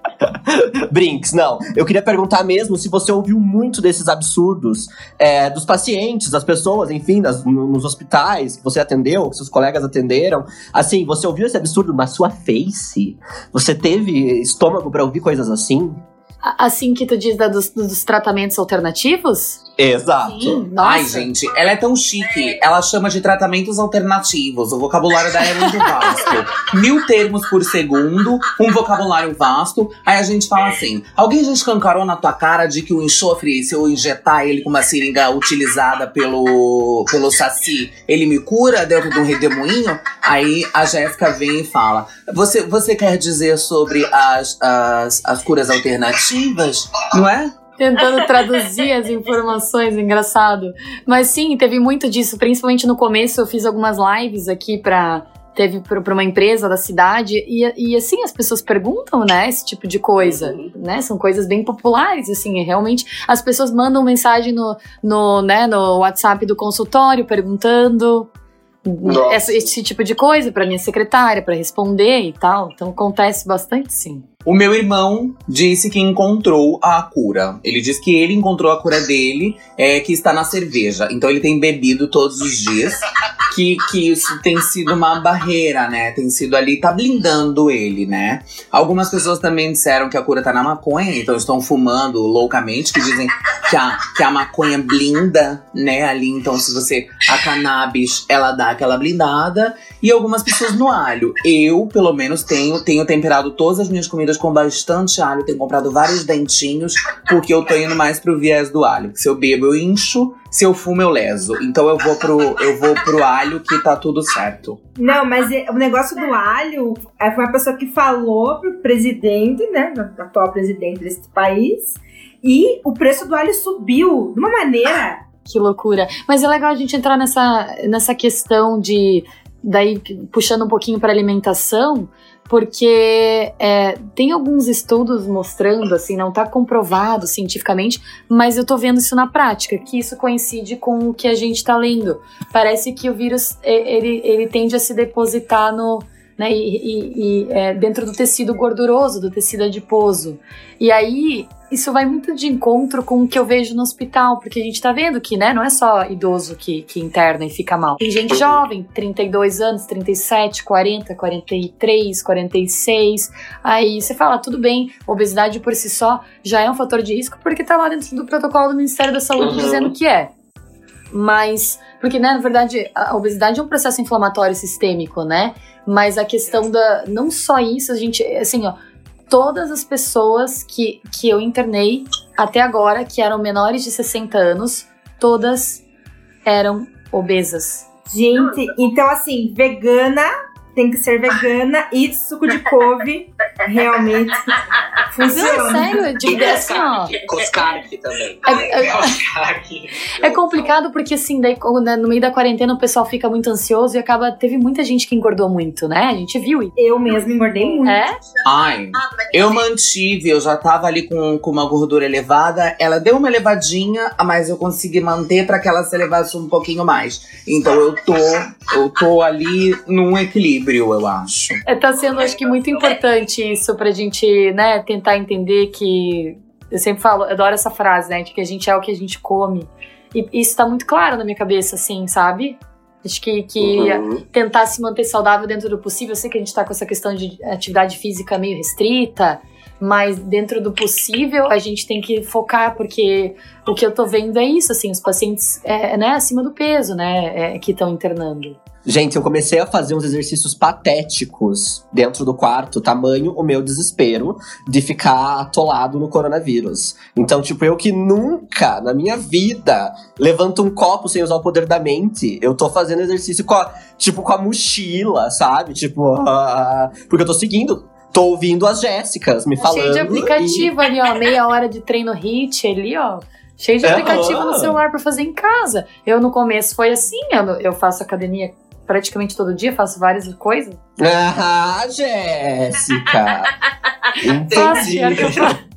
Brinks, não. Eu queria perguntar mesmo se você ouviu muito desses absurdos é, dos pacientes, das pessoas, enfim, das, nos hospitais que você atendeu, que seus colegas atenderam. Assim, você ouviu esse absurdo na sua face? Você teve estômago para ouvir coisas assim?
Assim que tu diz da, dos, dos tratamentos alternativos?
Exato.
Sim,
Ai, gente, ela é tão chique. Ela chama de tratamentos alternativos. O vocabulário dela é muito vasto. Mil termos por segundo, um vocabulário vasto. Aí a gente fala assim: alguém já escancarou na tua cara de que o enxofre, se eu injetar ele com uma seringa utilizada pelo, pelo Saci, ele me cura dentro de um redemoinho? Aí a Jéssica vem e fala: você, você quer dizer sobre as, as, as curas alternativas? Não é?
Tentando traduzir as informações, engraçado. Mas sim, teve muito disso, principalmente no começo eu fiz algumas lives aqui pra teve para uma empresa da cidade e, e assim as pessoas perguntam, né, esse tipo de coisa, né? São coisas bem populares, assim, realmente as pessoas mandam mensagem no, no, né, no WhatsApp do consultório perguntando
Nossa.
esse, esse tipo de coisa para minha secretária para responder e tal. Então acontece bastante, sim.
O meu irmão disse que encontrou a cura. Ele disse que ele encontrou a cura dele, é, que está na cerveja. Então ele tem bebido todos os dias. Que, que isso tem sido uma barreira, né? Tem sido ali, tá blindando ele, né? Algumas pessoas também disseram que a cura tá na maconha, então estão fumando loucamente, que dizem que a, que a maconha blinda, né? Ali, então, se você. A cannabis, ela dá aquela blindada. E algumas pessoas no alho. Eu, pelo menos, tenho, tenho temperado todas as minhas comidas com bastante alho. Tenho comprado vários dentinhos, porque eu tô indo mais pro viés do alho. Se eu bebo, eu incho. Se eu fumo, eu leso. Então eu vou pro, eu vou pro alho que tá tudo certo.
Não, mas é- o negócio do alho é, foi uma pessoa que falou pro presidente, né? O atual presidente desse país. E o preço do alho subiu de uma maneira.
Que loucura. Mas é legal a gente entrar nessa, nessa questão de. Daí, puxando um pouquinho para alimentação, porque é, tem alguns estudos mostrando, assim, não está comprovado cientificamente, mas eu tô vendo isso na prática, que isso coincide com o que a gente está lendo. Parece que o vírus ele, ele tende a se depositar no. Né, e, e- e, é, dentro do tecido gorduroso, do tecido adiposo. E aí, isso vai muito de encontro com o que eu vejo no hospital, porque a gente tá vendo que, né, não é só idoso que, que interna e fica mal. Tem gente jovem, 32 anos, 37, 40, 43, 46. Aí você fala, tudo bem, obesidade por si só já é um fator de risco, porque tá lá dentro do protocolo do Ministério da Saúde
Uhum.
dizendo que é. Mas, porque, né, na verdade, a obesidade é um processo inflamatório sistêmico, né? Mas a questão da. Não só isso, a gente. Assim, ó. Todas as pessoas que, que eu internei até agora, que eram menores de 60 anos, todas eram obesas.
Gente, então assim, vegana tem que ser vegana e suco de couve realmente
Não,
funciona.
sério, digo assim, ó.
Coscarque também.
É, é- é complicado porque, assim, daí, né, no meio da quarentena o pessoal fica muito ansioso e acaba. Teve muita gente que engordou muito, né? A gente viu. isso.
Eu mesma engordei muito.
É?
Ai, eu mantive, eu já tava ali com, com uma gordura elevada. Ela deu uma elevadinha, mas eu consegui manter pra que ela se elevasse um pouquinho mais. Então eu tô, eu tô ali num equilíbrio, eu acho.
É, tá sendo, acho que, muito importante isso pra gente, né, tentar entender que. Eu sempre falo, eu adoro essa frase, né, de que a gente é o que a gente come. E isso tá muito claro na minha cabeça, assim, sabe? Acho que, que
Uhum.
tentar se manter saudável dentro do possível. Eu sei que a gente tá com essa questão de atividade física meio restrita, mas dentro do possível a gente tem que focar, porque o que eu tô vendo é isso, assim, os pacientes, é, né, acima do peso, né, é, que estão internando.
Gente, eu comecei a fazer uns exercícios patéticos dentro do quarto, tamanho o meu desespero de ficar atolado no coronavírus. Então, tipo, eu que nunca na minha vida levanto um copo sem usar o poder da mente, eu tô fazendo exercício com a, tipo, com a mochila, sabe? Tipo, ah, porque eu tô seguindo, tô ouvindo as Jéssicas me falando.
Cheio de aplicativo ali, ó. Meia hora de treino HIT ali, ó. Cheio de
Aham.
aplicativo no celular pra fazer em casa. Eu no começo foi assim, eu, eu faço academia praticamente todo dia, faço várias coisas.
E... Ah, Jéssica!
Faço,
Entendi.
faço.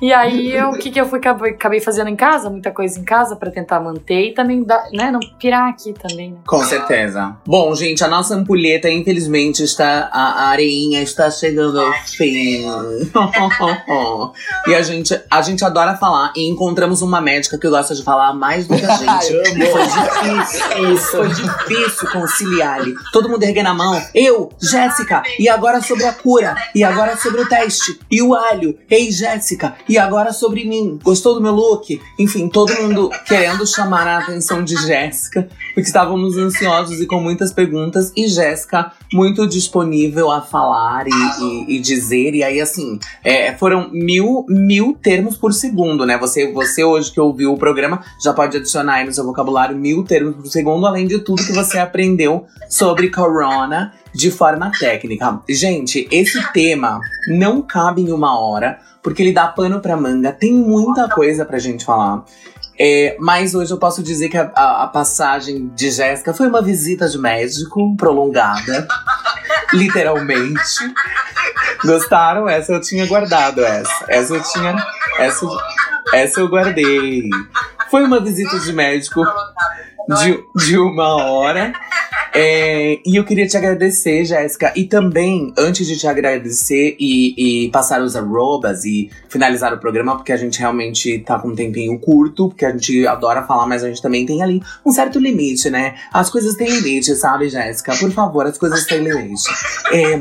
E aí, eu, o que, que eu fui, acabei, acabei fazendo em casa? Muita coisa em casa pra tentar manter e também, dar, né, não pirar aqui também, né?
Com certeza. Bom, gente, a nossa ampulheta, infelizmente, está. A areinha está chegando ao fim. e a gente, a gente adora falar. E encontramos uma médica que gosta de falar mais do que a gente.
Ai,
foi difícil.
Isso.
Foi difícil conciliar ali. Todo mundo erguendo a mão. Eu, Jéssica. E agora sobre a cura. E agora sobre o teste. E o alho. Ei, Jéssica. E agora sobre mim. Gostou do meu look? Enfim, todo mundo querendo chamar a atenção de Jéssica. Porque estávamos ansiosos e com muitas perguntas. E Jéssica muito disponível a falar e, e- e dizer. E aí, assim, é, foram mil, mil termos por segundo, né? Você, você hoje que ouviu o programa já pode adicionar aí no seu vocabulário mil termos por segundo, além de tudo que você aprendeu sobre corona de forma técnica. Gente, esse tema não cabe em uma hora, porque ele dá pano pra manga, tem muita coisa pra gente falar. É, mas hoje eu posso dizer que a, a- a passagem de Jéssica foi uma visita de médico prolongada. literalmente. Gostaram? Essa eu tinha guardado, essa. Essa eu tinha. Essa, essa eu guardei. Foi uma visita de médico de, de uma hora. É, e eu queria te agradecer, Jéssica. E também, antes de te agradecer e, e passar os arrobas e finalizar o programa, porque a gente realmente tá com um tempinho curto, porque a gente adora falar, mas a gente também tem ali um certo limite, né? As coisas têm limite, sabe, Jéssica? Por favor, as coisas têm limite. É,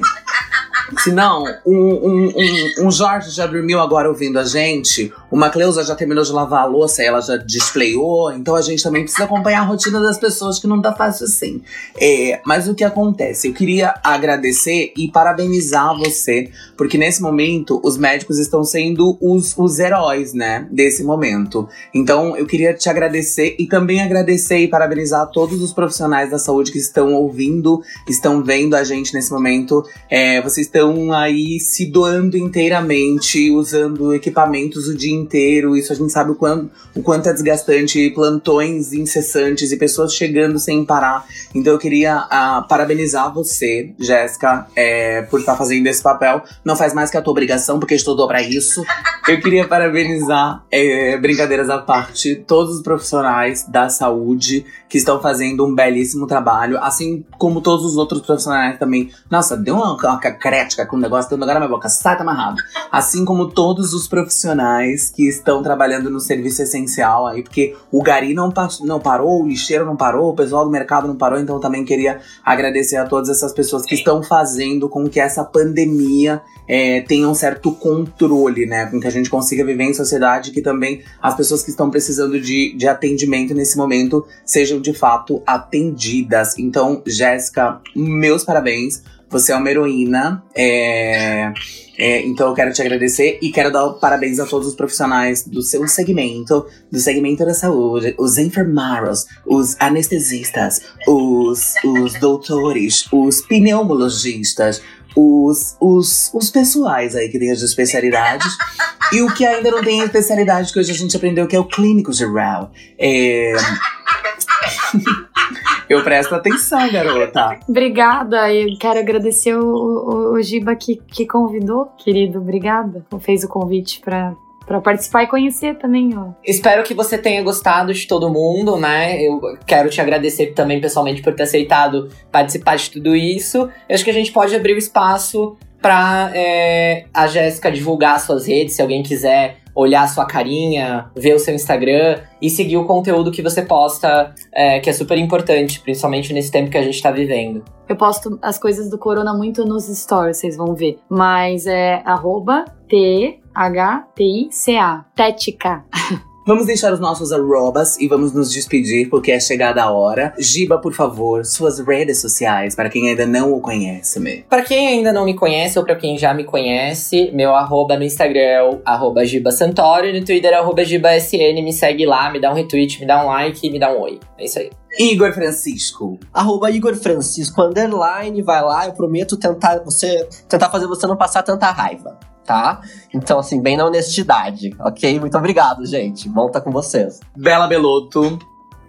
se não, um, um, um, um Jorge já dormiu agora ouvindo a gente, uma Cleusa já terminou de lavar a louça e ela já displayou, então a gente também precisa acompanhar a rotina das pessoas, que não tá fácil assim. É, mas o que acontece? Eu queria agradecer e parabenizar você, porque nesse momento os médicos estão sendo os, os heróis, né, desse momento. Então eu queria te agradecer e também agradecer e parabenizar todos os profissionais da saúde que estão ouvindo, estão vendo a gente nesse momento. É, vocês estão aí se doando inteiramente, usando equipamentos o dia inteiro. Isso a gente sabe o quanto, o quanto é desgastante, plantões incessantes e pessoas chegando sem parar. Então eu queria ah, parabenizar você, Jéssica, é, por estar fazendo esse papel. Não faz mais que a tua obrigação, porque estudou para isso. Eu queria parabenizar, é, brincadeiras à parte, todos os profissionais da saúde que estão fazendo um belíssimo trabalho, assim como todos os outros profissionais também. Nossa, deu uma, uma cacrética com o negócio, um negócio na minha boca, sai, tá amarrado. Assim como todos os profissionais que estão trabalhando no serviço essencial aí, porque o Gari não, não parou, o lixeiro não parou, o pessoal do mercado não parou, então também queria agradecer a todas essas pessoas que estão fazendo com que essa pandemia é, tenha um certo controle, né? Com que a gente consiga viver em sociedade, que também as pessoas que estão precisando de, de atendimento nesse momento sejam de fato atendidas. Então, Jéssica, meus parabéns. Você é uma heroína. é, é, então eu quero te agradecer e quero dar parabéns a todos os profissionais do seu segmento, do segmento da saúde, os enfermeiros, os anestesistas, os, os doutores, os pneumologistas, os, os, os pessoais aí que têm as especialidades. E o que ainda não tem especialidade, que hoje a gente aprendeu que é o clínico geral. É... Eu presto atenção, garota.
Obrigada, eu quero agradecer o, o, o Giba que, que convidou, querido. Obrigada. Fez o convite pra, pra participar e conhecer também, ó.
Espero que você tenha gostado de todo mundo, né? Eu quero te agradecer também pessoalmente por ter aceitado participar de tudo isso. Eu acho que a gente pode abrir o espaço pra é, a Jéssica divulgar suas redes, se alguém quiser olhar a sua carinha, ver o seu Instagram e seguir o conteúdo que você posta, é, que é super importante, principalmente nesse tempo que a gente tá vivendo.
Eu posto as coisas do Corona muito nos stories, vocês vão ver. Mas é arroba T-H-T-I-C-A. Tética.
Vamos deixar os nossos arrobas e vamos nos despedir, porque é chegada a hora. Giba, por favor, suas redes sociais, para quem ainda não o conhece, me.
Pra quem ainda não me conhece ou pra quem já me conhece, meu arroba no Instagram é o arroba Giba Santoro e no Twitter é arroba GibaSN. Me segue lá, me dá um retweet, me dá um like e me dá um oi. É isso aí.
Igor Francisco.
Arroba Igor Francisco Underline, vai lá, eu prometo tentar você tentar fazer você não passar tanta raiva, tá? Então, assim, bem na honestidade, ok? Muito obrigado, gente. Bom estar com vocês.
Bela Beloto.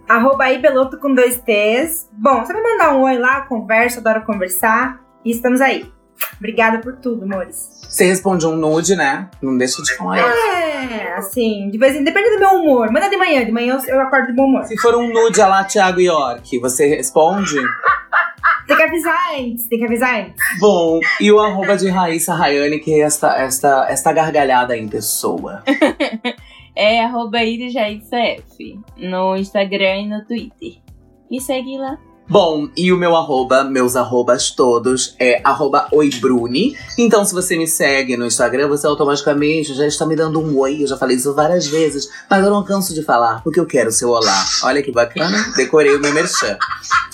Arroba aí, Beloto com dois T's. Bom, você vai mandar um oi lá, conversa, adoro conversar. E estamos aí. Obrigada por tudo, amores.
Você responde um nude, né? Não deixa de falar isso.
É, assim, de vez em depende do meu humor. Manda de manhã, de manhã eu, eu acordo de bom humor.
Se for um nude a lá Thiago York, você responde?
Tem que avisar antes, tem que avisar antes.
Bom, e o arroba de Raíssa Rayane, que é esta, esta, esta gargalhada em pessoa.
É arroba IrisJairCF no Instagram e no Twitter. Me segue lá.
Bom, e o meu arroba, meus arrobas todos, é arroba oibrune. Então, se você me segue no Instagram, você automaticamente já está me dando um oi. Eu já falei isso várias vezes, mas eu não canso de falar, porque eu quero seu olá. Olha que bacana, decorei o meu merchan.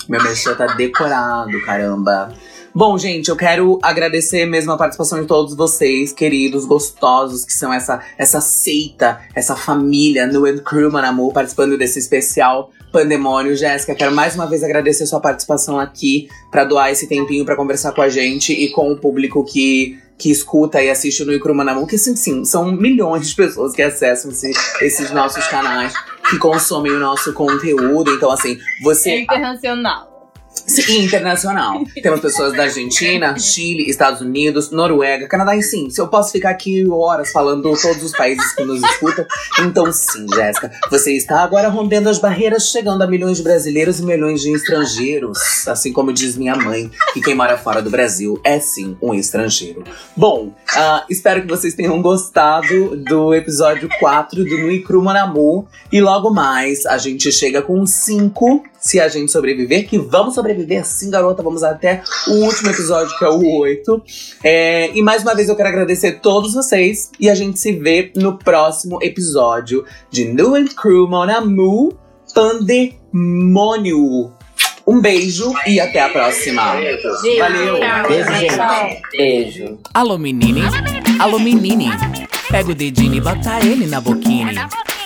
Meu merchan tá decorado, caramba. Bom, gente, eu quero agradecer mesmo a participação de todos vocês, queridos, gostosos, que são essa, essa seita, essa família no And Crew Manamu, participando desse especial Pandemônio. Jéssica, quero mais uma vez agradecer sua participação aqui, pra doar esse tempinho pra conversar com a gente e com o público que que escuta e assiste no Icru Manamu, que sim, sim, são milhões de pessoas que acessam esse- esses nossos canais, que consomem o nosso conteúdo. Então, assim,
É
você
internacional.
Sim, internacional. Temos pessoas da Argentina, Chile, Estados Unidos, Noruega, Canadá e sim. Se eu posso ficar aqui horas falando todos os países que nos escutam, então sim, Jéssica. Você está agora rompendo as barreiras, chegando a milhões de brasileiros e milhões de estrangeiros. Assim como diz minha mãe, que quem mora fora do Brasil é sim um estrangeiro. Bom, ah, espero que vocês tenham gostado do episódio 4 do Nui Cru Manamu. E logo mais a gente chega com 5, se a gente sobreviver, que vamos sobreviver sim, garota. Vamos até o último episódio, que é o 8. É, e mais uma vez eu quero agradecer todos vocês. E a gente se vê no próximo episódio de New and Crew Monamu Pandemônio. Um beijo e até a próxima. Valeu!
Beijo, gente.
Beijo.
Alô menine, alô menine, pega o dedinho e bota ele na boquine.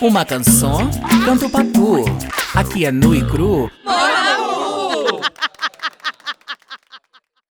Uma canção, canto pra tu. Aqui é nu e cru.
Manamu!